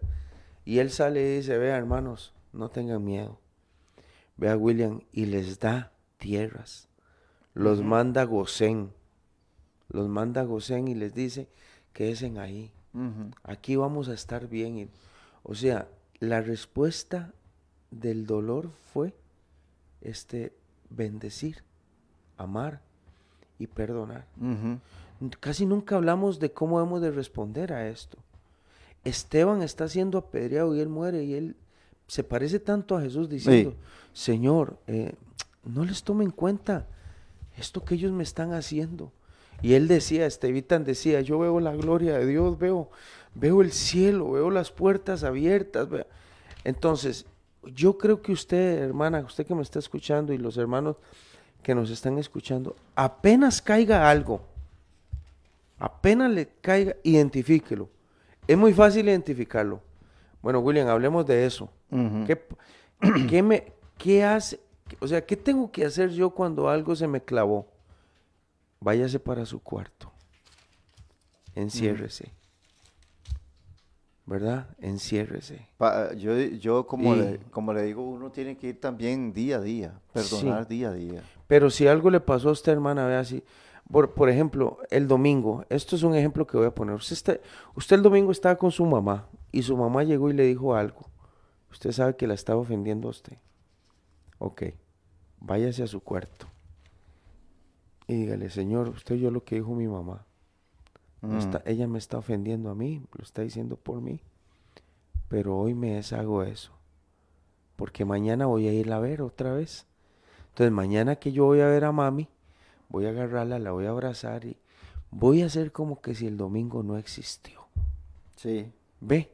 Y él sale y dice, vea hermanos, no tengan miedo. Vea William y les da tierras. Los manda a Gosén. Los manda a Gosén y les dice, quédense ahí. Aquí vamos a estar bien. o sea, la respuesta del dolor fue este bendecir, amar y perdonar. Casi nunca hablamos de cómo hemos de responder a esto. Esteban está siendo apedreado y él muere y él se parece tanto a Jesús diciendo, Señor, eh, no les tome en cuenta esto que ellos me están haciendo. Y él decía, Estevitan decía, yo veo la gloria de Dios, veo, veo el cielo, veo las puertas abiertas. Entonces, yo creo que usted, hermana, usted que me está escuchando y los hermanos que nos están escuchando, apenas caiga algo, apenas le caiga, identifíquelo. Es muy fácil identificarlo. Bueno, William, hablemos de eso. ¿Qué, me, ¿Qué hace? O sea, ¿qué tengo que hacer yo cuando algo se me clavó? Váyase para su cuarto. Enciérrese. ¿Verdad? Enciérrese. yo, yo como, le, como le digo, uno tiene que ir también día a día, perdonar día a día. Pero si algo le pasó a usted, hermana, vea así. Por, por, ejemplo, el domingo, esto es un ejemplo que voy a poner. Usted, usted el domingo estaba con su mamá y su mamá llegó y le dijo algo. Usted sabe que la estaba ofendiendo a usted. Ok, váyase a su cuarto y dígale, Señor, usted oyó lo que dijo mi mamá. Mm. ella me está ofendiendo a mí, lo está diciendo por mí. Pero hoy me deshago eso. Porque mañana voy a ir a ver otra vez. Entonces mañana que yo voy a ver a mami, voy a agarrarla, la voy a abrazar y voy a hacer como que si el domingo no existió. Sí. Ve.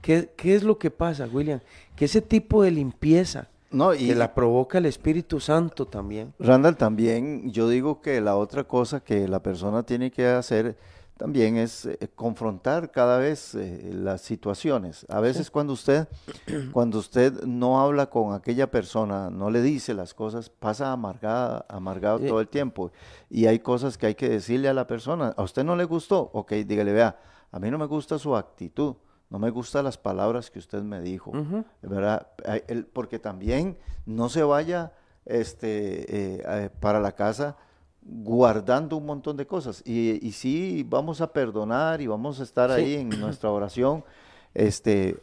¿Qué, qué es lo que pasa, William? Que ese tipo de limpieza no, y, que la provoca el Espíritu Santo también. Randall, también yo digo que la otra cosa que la persona tiene que hacer también es eh, confrontar cada vez eh, las situaciones. A veces cuando usted cuando usted no habla con aquella persona, no le dice las cosas, pasa amargada, amargado todo el tiempo. Y hay cosas que hay que decirle a la persona. ¿A usted no le gustó? Ok, dígale, vea, a mí no me gusta su actitud no me gustan las palabras que usted me dijo, ¿verdad? porque también no se vaya este, eh, para la casa guardando un montón de cosas. Y, y, sí, vamos a perdonar y vamos a estar ahí en nuestra oración, este,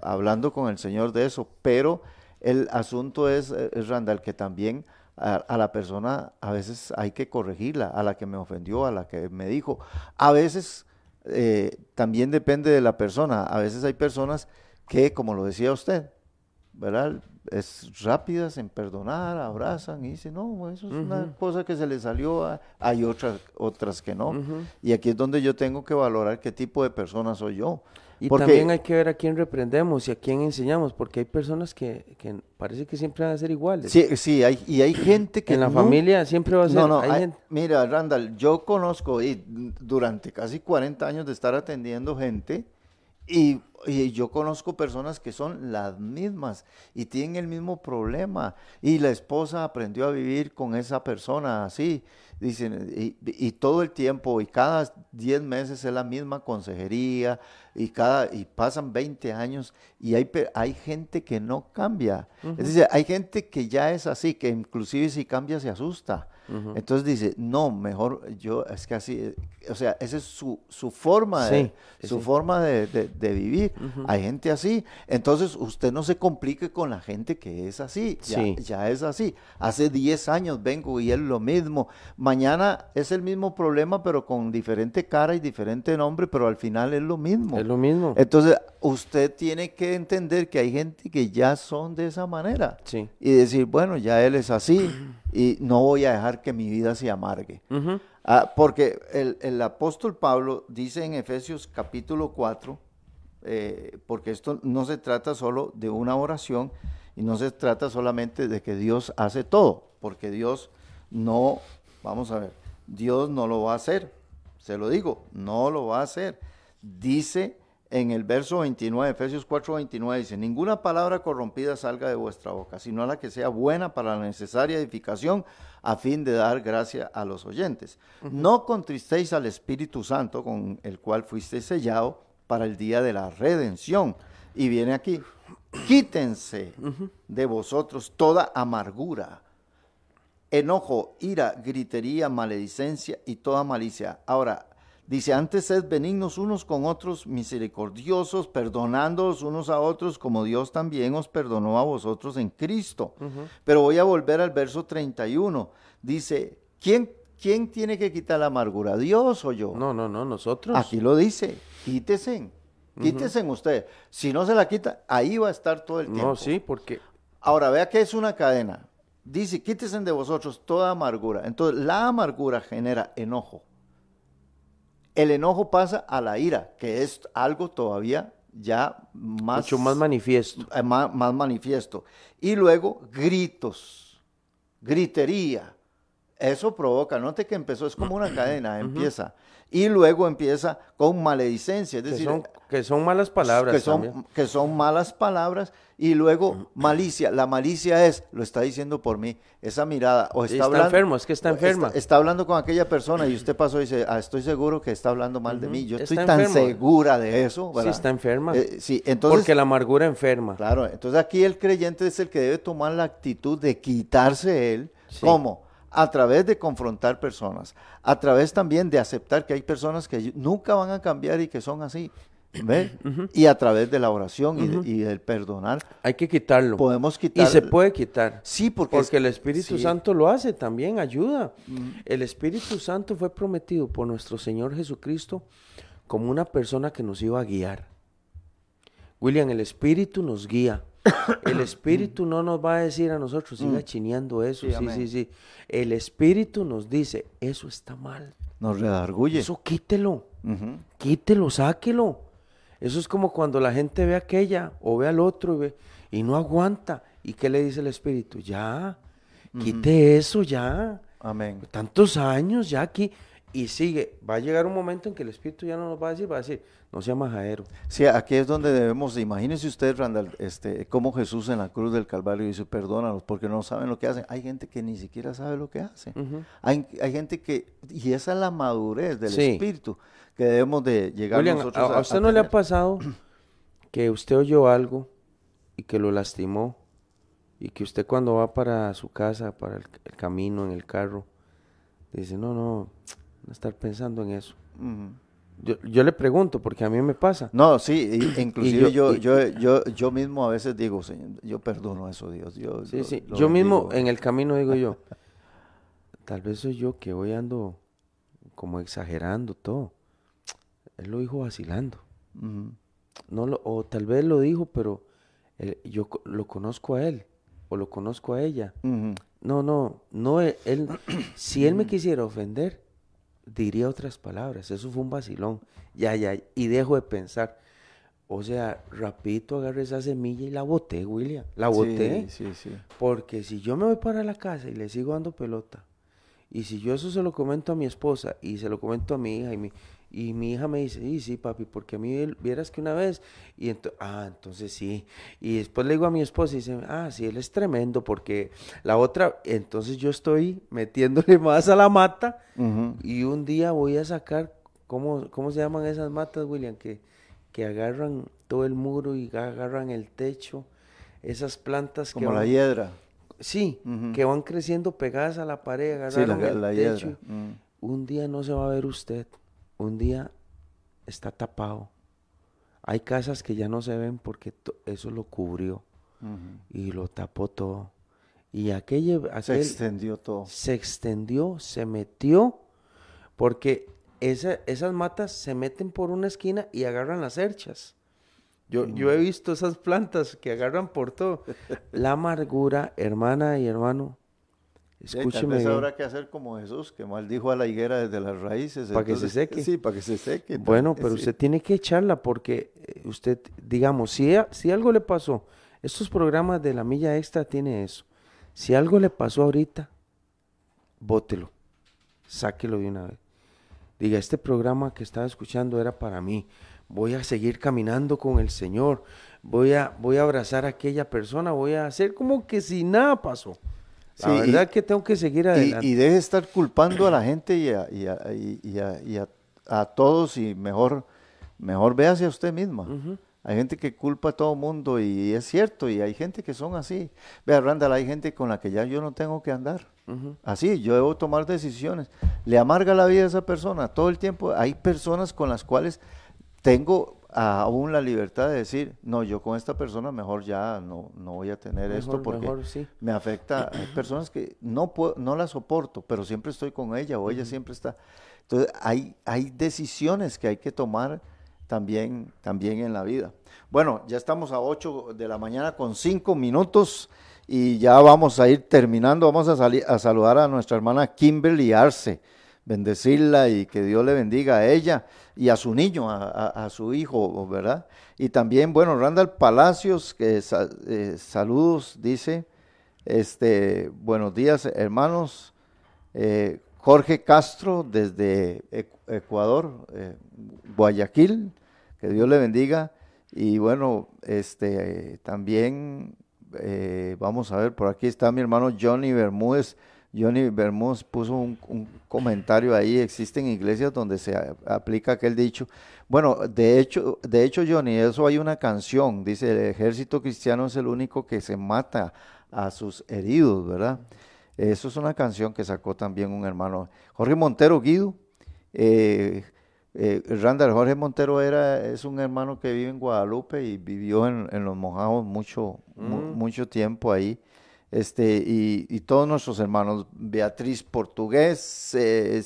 hablando con el Señor de eso. Pero el asunto es, eh, Randall, que también a, a, la persona a veces hay que corregirla, a la que me ofendió, a la que me dijo. A veces eh, también depende de la persona. A veces hay personas que, como lo decía usted, ¿verdad? Es rápidas en perdonar, abrazan y dicen, no, eso es una cosa que se le salió, hay otras, otras que no. Y aquí es donde yo tengo que valorar qué tipo de persona soy yo. Y también hay que ver a quién reprendemos y a quién enseñamos, porque hay personas que, que parece que siempre van a ser iguales. Sí, sí, hay, y hay gente que... En la familia siempre va a ser... No, no, mira, Randall, yo conozco y durante casi 40 años de estar atendiendo gente, y, y, yo conozco personas que son las mismas y tienen el mismo problema, y la esposa aprendió a vivir con esa persona así dicen, y, todo el tiempo, y cada 10 meses es la misma consejería, y, cada, y pasan 20 años, y hay, hay gente que no cambia. Es decir, hay gente que ya es así, que inclusive si cambia se asusta. Entonces dice, no, mejor yo, es que así, o sea, esa es su, su forma, de, su forma de, de, vivir. Hay gente así. Entonces usted no se complique con la gente que es así, ya, ya es así. Hace 10 años vengo y es lo mismo. Mañana es el mismo problema, pero con diferente cara y diferente nombre, pero al final es lo mismo. Es lo mismo. Entonces usted tiene que entender que hay gente que ya son de esa manera. Y decir, bueno, ya él es así y no voy a dejar que mi vida se amargue. Ah, porque el, apóstol Pablo dice en Efesios capítulo 4, eh, porque esto no se trata solo de una oración y no se trata solamente de que Dios hace todo, porque Dios no, vamos a ver, Dios no lo va a hacer, se lo digo, no lo va a hacer. Dice en el verso 29, Efesios 4, 29, dice, ninguna palabra corrompida salga de vuestra boca, sino la que sea buena para la necesaria edificación a fin de dar gracia a los oyentes. No contristéis al Espíritu Santo con el cual fuisteis sellado para el día de la redención. Y viene aquí, quítense de vosotros toda amargura, enojo, ira, gritería, maledicencia y toda malicia. Ahora, Dice, antes sed benignos unos con otros, misericordiosos, perdonándoos unos a otros, como Dios también os perdonó a vosotros en Cristo. Pero voy a volver al verso 31. Dice, ¿quién, ¿quién tiene que quitar la amargura? ¿Dios o yo? No, no, no, nosotros. Aquí lo dice, quítese, quítese usted. Si no se la quita, ahí va a estar todo el tiempo. No, sí, porque... Ahora, vea que es una cadena. dice, quítesen de vosotros toda amargura. Entonces, la amargura genera enojo. El enojo pasa a la ira, que es algo todavía ya más... Mucho más manifiesto. eh, ma- más, manifiesto. Y luego gritos, gritería. Eso provoca, note que empezó, es como una cadena, empieza. Y luego empieza con maledicencia, es Que decir, son, que son malas palabras que son, también. que son malas palabras y luego malicia. La malicia es, lo está diciendo por mí, esa mirada. O está, Está hablando, enfermo, es que está enferma. Está, está hablando con aquella persona y usted pasó y dice, ah, estoy seguro que está hablando mal de mí. Yo Está estoy tan enfermo. segura de eso. Sí, ¿verdad? está enferma. Eh, sí, entonces, Porque la amargura enferma. claro, entonces aquí el creyente es el que debe tomar la actitud de quitarse él. Sí. ¿Cómo? A través de confrontar personas, a través también de aceptar que hay personas que nunca van a cambiar y que son así. ¿Ve? Y a través de la oración y, de- y del perdonar, Hay que quitarlo. podemos quitar. Y se puede quitar. Sí, porque, Porque el Espíritu sí. Santo lo hace también, ayuda. El Espíritu Santo fue prometido por nuestro Señor Jesucristo como una persona que nos iba a guiar. William, el Espíritu nos guía. El Espíritu no nos va a decir a nosotros, siga chineando eso. Mm. Sí, Sí, sí, sí. El Espíritu nos dice, eso está mal. Nos redarguye. Eso quítelo. Quítelo, sáquelo. Eso es como cuando la gente ve a aquella o ve al otro y, ve, y no aguanta. ¿Y qué le dice el Espíritu? Ya, quite eso ya. Amén. Tantos años ya aquí. Y sigue. Va a llegar un momento en que el Espíritu ya no nos va a decir, va a decir, no sea majadero. Sí, aquí es donde debemos, imagínese usted, Randall, este, cómo Jesús en la cruz del Calvario dice, perdónalos, porque no saben lo que hacen. Hay gente que ni siquiera sabe lo que hace. hay, hay gente que, y esa es la madurez del Sí. espíritu, que debemos de llegar William, nosotros ¿a, a usted no le ha pasado que usted oyó algo y que lo lastimó? Y que usted cuando va para su casa, para el, el camino, en el carro, dice, no, no, no estar pensando en eso. Ujú. Yo, yo le pregunto, porque a mí me pasa. No, sí, y- inclusive yo- yo, y- yo, yo, yo mismo a veces digo, Señor, yo perdono eso, Dios. Yo, Sí, sí. Yo mismo en el camino digo yo, tal vez soy yo que hoy ando como exagerando todo. Él lo dijo vacilando. No lo, o tal vez lo dijo, pero él- yo lo conozco a él o lo conozco a ella. No, no, no, él, él- si él me quisiera ofender, diría otras palabras. Eso fue un vacilón. Ya, ya, y dejo de pensar. O sea, rapidito agarré esa semilla y la boté, William. La boté. Sí, sí, sí. Porque si yo me voy para la casa y le sigo dando pelota, y si yo eso se lo comento a mi esposa y se lo comento a mi hija, y mi, y mi hija me dice, sí, sí, papi, porque a mí vieras que una vez, y ento- ah, entonces sí. Y después le digo a mi esposa y dice, ah, sí, él es tremendo, porque la otra, entonces yo estoy metiéndole más a la mata, y un día voy a sacar, ¿cómo, cómo se llaman esas matas, William? Que, que agarran todo el muro y agarran el techo. Esas plantas que Como la hiedra. Sí, que van creciendo pegadas a la pared, Sí, la, el la techo. hiedra. Mm. Un día no se va a ver usted, un día está tapado. Hay casas que ya no se ven porque eso lo cubrió y lo tapó todo. Y aquello, Se aquel extendió todo. se extendió, se metió, porque esa- esas matas se meten por una esquina y agarran las cerchas. Yo, yo Mm. he visto esas plantas que agarran por todo. La amargura, hermana y hermano, escúcheme bien. habrá que hacer como Jesús, que maldijo a la higuera desde las raíces. Pa' que se seque. Sí, para que se seque. Bueno, pero sí. usted tiene que echarla porque eh, usted, digamos, si, si algo le pasó, estos programas de la milla extra tiene eso. Si algo le pasó ahorita, bótelo, sáquelo de una vez. Diga, este programa que estaba escuchando era para mí. Voy a seguir caminando con el Señor. Voy a, voy a abrazar a aquella persona. Voy a hacer como que si nada pasó. La Sí, y- verdad que tengo que seguir Y, adelante. y deje de estar culpando a la gente y a, y a- y- a- y a- a todos y mejor, mejor véase a usted misma. Hay gente que culpa a todo mundo y es cierto, y hay gente que son así. Vea, Randall, hay gente con la que ya yo no tengo que andar. Así, yo debo tomar decisiones. Le amarga la vida a esa persona todo el tiempo. Hay personas con las cuales tengo aún la libertad de decir, no, yo con esta persona mejor ya no, no voy a tener esto porque mejor sí. me afecta. Hay personas que no, puedo, no la soporto, pero siempre estoy con ella o ella siempre está. Entonces, hay, hay decisiones que hay que tomar también, también en la vida. Bueno, ya estamos a 8 de la mañana con 5 minutos Y ya vamos a ir terminando, vamos a, salir, a saludar a nuestra hermana Kimberly Arce, bendecirla y que Dios le bendiga a ella y a su niño, a, su hijo, ¿verdad? Y también, bueno, Randall Palacios, que eh, saludos, dice, este, buenos días, hermanos. Eh, Jorge Castro desde Ecuador, eh, Guayaquil, que Dios le bendiga. Y bueno, este también vamos a ver, por aquí está mi hermano Johnny Bermúdez. Johnny Bermúdez puso un, comentario ahí, existen iglesias donde se aplica aquel dicho. Bueno, de hecho, de hecho, Johnny, eso hay una canción, dice, el ejército cristiano es el único que se mata a sus heridos, ¿verdad? Eso es una canción que sacó también un hermano, Jorge Montero Guido. Eh, eh, Randall Jorge Montero era, es un hermano que vive en Guadalupe y vivió en, Los Mojados mucho, mm. mucho tiempo ahí. Este, y, todos nuestros hermanos, Beatriz Portugués, eh,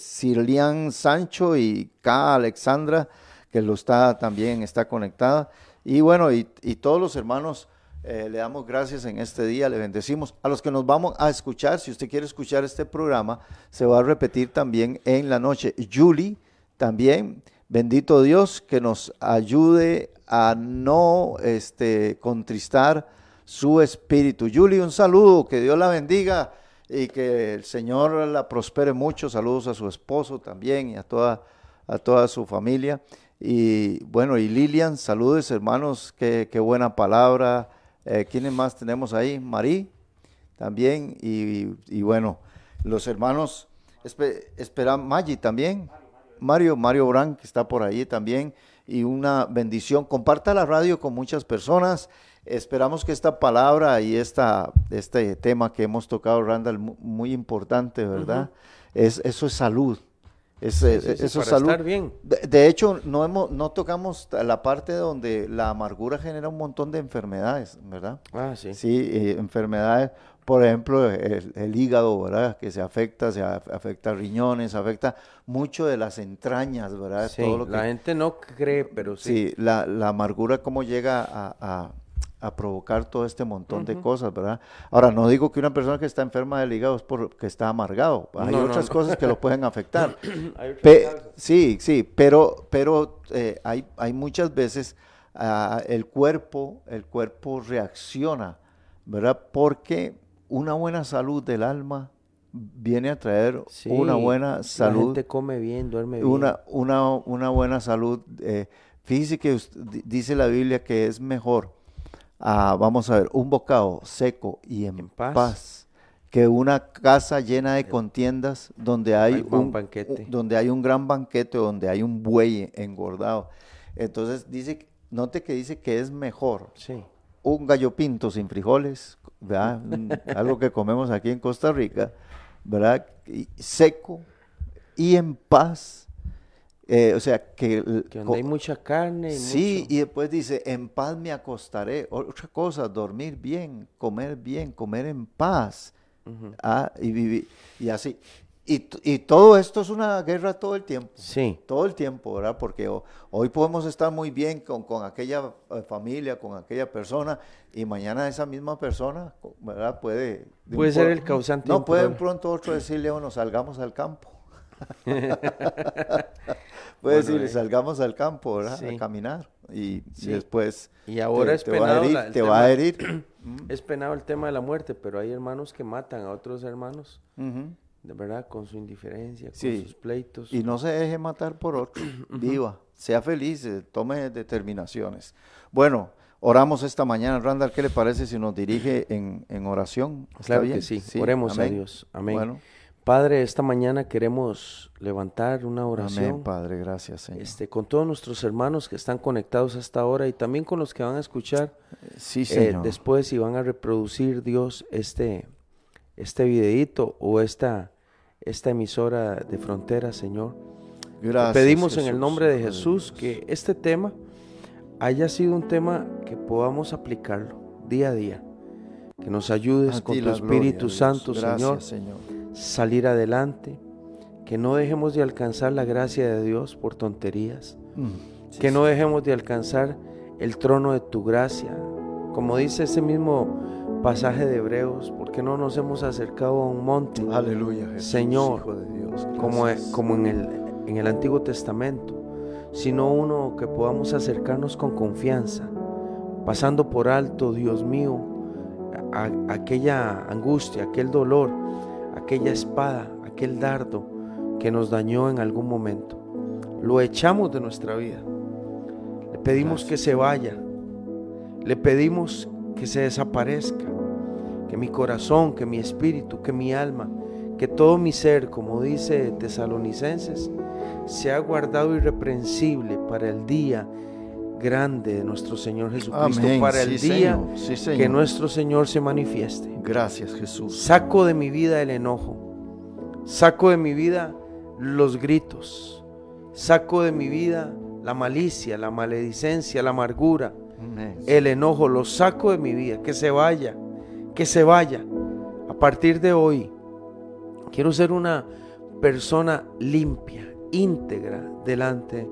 Sancho y K. Alexandra, que lo está también, está conectada. Y bueno, y, y todos los hermanos eh, le damos gracias en este día, le bendecimos. A los que nos vamos a escuchar, si usted quiere escuchar este programa, se va a repetir también en la noche. Julie, también, bendito Dios, que nos ayude a no este, contristar su espíritu. Julie, un saludo, que Dios la bendiga y que el Señor la prospere mucho. Saludos a su esposo también y a toda, a toda su familia. Y bueno, y Lilian, saludos hermanos, qué, qué buena palabra eh, ¿Quiénes más tenemos ahí? Marí también. Y, bueno, los hermanos, espera, Maggi también. Mario, Mario Brand, que está por ahí también. Y una bendición. Comparta la radio con muchas personas. Esperamos que esta palabra y esta, este tema que hemos tocado, Randall, muy importante, ¿verdad? es, eso es salud. Es, eso es salud. bien. De, hecho, no, hemos, no tocamos la parte donde la amargura genera un montón de enfermedades, ¿verdad? Ah, sí. Sí, eh, enfermedades, por ejemplo, el, hígado, ¿verdad? Que se afecta, se afecta riñones, afecta mucho de las entrañas, ¿verdad? Sí, la gente no cree, pero sí. Sí, la, la amargura cómo llega a a provocar todo este montón de cosas, ¿verdad? Ahora, no digo que una persona que está enferma del hígado es porque está amargado. Hay otras cosas que lo pueden afectar. sí, sí, pero, pero eh, hay, hay muchas veces ah, el cuerpo, el cuerpo reacciona, ¿verdad? Porque una buena salud del alma viene a traer una buena salud. La gente come bien, duerme bien. Una, una, una buena salud. Eh, que dice la Biblia que es mejor vamos a ver, un bocado seco y en, paz. que una casa llena de contiendas donde hay, un, banquete. donde hay un gran banquete, donde hay un buey engordado. Entonces dice, note que dice que es mejor un gallo pinto sin frijoles, ¿verdad? algo que comemos aquí en Costa Rica, ¿verdad? seco y en paz eh, o sea, que... donde hay mucha carne. sí, y después dice, en paz me acostaré. Otra cosa, dormir bien, comer bien, comer en paz. ah, y, vivir, y así. Y, y, todo esto es una guerra todo el tiempo. Sí. Todo el tiempo, ¿verdad? Porque hoy podemos estar muy bien con, con aquella eh, familia, con aquella persona, y mañana esa misma persona, ¿verdad? Puede... Puede ser el causante. No, puede pronto otro decirle, bueno, salgamos al campo. Puede decir, eh, salgamos al campo, ¿verdad? A caminar. Y, después. Y ahora es penado. te va a herir. es penado el tema de la muerte, pero hay hermanos que matan a otros hermanos. De verdad, con su indiferencia, con sus pleitos. Y no se deje matar por otro. Viva. Sea feliz, eh, tome determinaciones. Bueno, oramos esta mañana. Randall, ¿qué le parece si nos dirige en, en oración? claro que sí. Oremos a Dios. Amén. Bueno. Padre, esta mañana queremos levantar una oración. Amén, Padre, gracias, Señor. Este, con todos nuestros hermanos que están conectados hasta ahora y también con los que van a escuchar sí, eh, después y van a reproducir, Dios, este, este videíto o esta, esta emisora de frontera, Señor. Gracias. Pedimos en el nombre de Jesús que este tema haya sido un tema que podamos aplicarlo día a día. Que nos ayudes con tu Espíritu Santo, Señor. Señor salir adelante, que no dejemos de alcanzar la gracia de Dios por tonterías, mm, que no dejemos de alcanzar el trono de tu gracia. Como dice ese mismo pasaje de Hebreos, porque no nos hemos acercado a un monte. Aleluya, Jesús, Señor, Hijo de Dios. como, en, el, en el Antiguo Testamento, sino uno que podamos acercarnos con confianza, pasando por alto, Dios mío, a- a- aquella angustia, aquel dolor, aquella espada, aquel dardo que nos dañó en algún momento. Lo echamos de nuestra vida. Le pedimos que se vaya. Le pedimos que se desaparezca. Que mi corazón, que mi espíritu, que mi alma, que todo mi ser, como dice Tesalonicenses, sea guardado irreprensible para el día grande de nuestro Señor Jesucristo, Amén. para el Sí, día Señor. Sí, Señor. que nuestro Señor se manifieste. Gracias, Jesús. Saco de mi vida el enojo. Saco de mi vida los gritos. Saco de mi vida la malicia, la maledicencia, la amargura, Amén. el enojo. Lo saco de mi vida. Que se vaya. Que se vaya. A partir de hoy, quiero ser una persona limpia, íntegra delante de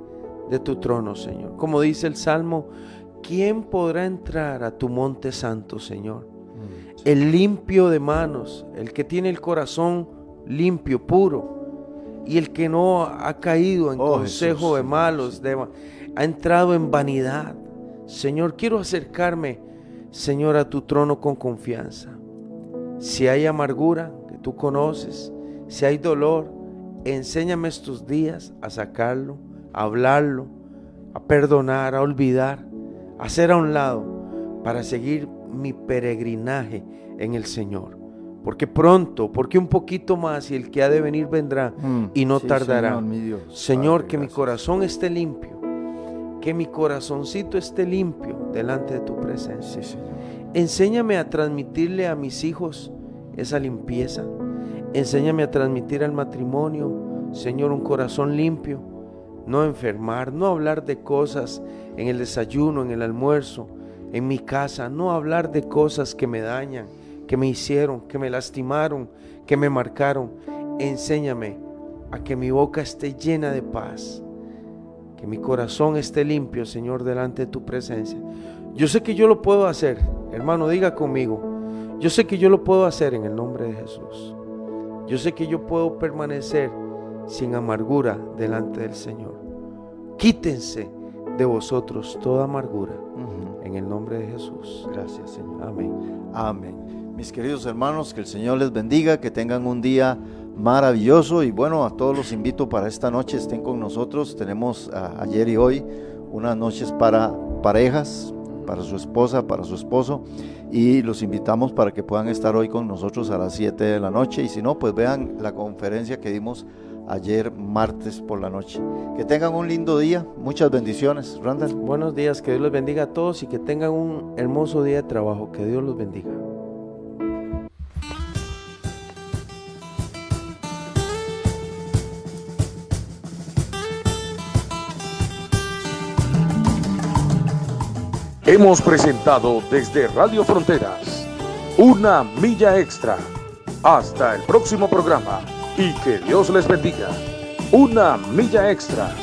tu trono, Señor. Como dice el Salmo, ¿quién podrá entrar a tu monte santo, Señor? el limpio de manos, el que tiene el corazón limpio, puro, y el que no ha caído en Oh, consejo Jesús, de malos, de- ha entrado en vanidad. Señor, quiero acercarme, Señor, a tu trono con confianza. Si hay amargura que tú conoces, si hay dolor, enséñame estos días a sacarlo, a hablarlo, a perdonar, a olvidar, a hacer a un lado para seguir mi peregrinaje en el Señor. Porque pronto, porque un poquito más y el que ha de venir vendrá Mm, y no sí, tardará. Señor, mi Dios. Señor, Padre, que mi corazón esté limpio, que mi corazoncito esté limpio delante de tu presencia. Sí, Señor. Enséñame a transmitirle a mis hijos esa limpieza. Enséñame a transmitir al matrimonio, Señor, un corazón limpio. No enfermar, no hablar de cosas en el desayuno, en el almuerzo, en mi casa. No hablar de cosas que me dañan, que me hicieron, que me lastimaron, que me marcaron. Enséñame a que mi boca esté llena de paz. Que mi corazón esté limpio, Señor, delante de tu presencia. Yo sé que yo lo puedo hacer. Hermano, diga conmigo. Yo sé que yo lo puedo hacer en el nombre de Jesús. Yo sé que yo puedo permanecer sin amargura delante del Señor. Quítense de vosotros toda amargura en el nombre de Jesús. Gracias, Señor. Amén. Amén. Mis queridos hermanos, que el Señor les bendiga, que tengan un día maravilloso y bueno, a todos los invito para esta noche, estén con nosotros. Tenemos ah, ayer y hoy unas noches para parejas, para su esposa, para su esposo y los invitamos para que puedan estar hoy con nosotros a las 7 de la noche y si no, pues vean la conferencia que dimos ayer martes por la noche. Que tengan un lindo día, muchas bendiciones, Randall. Buenos días, que Dios los bendiga a todos y que tengan un hermoso día de trabajo. Que Dios los bendiga. Hemos presentado desde Radio Fronteras una milla extra. Hasta el próximo programa y que Dios les bendiga. Una milla extra.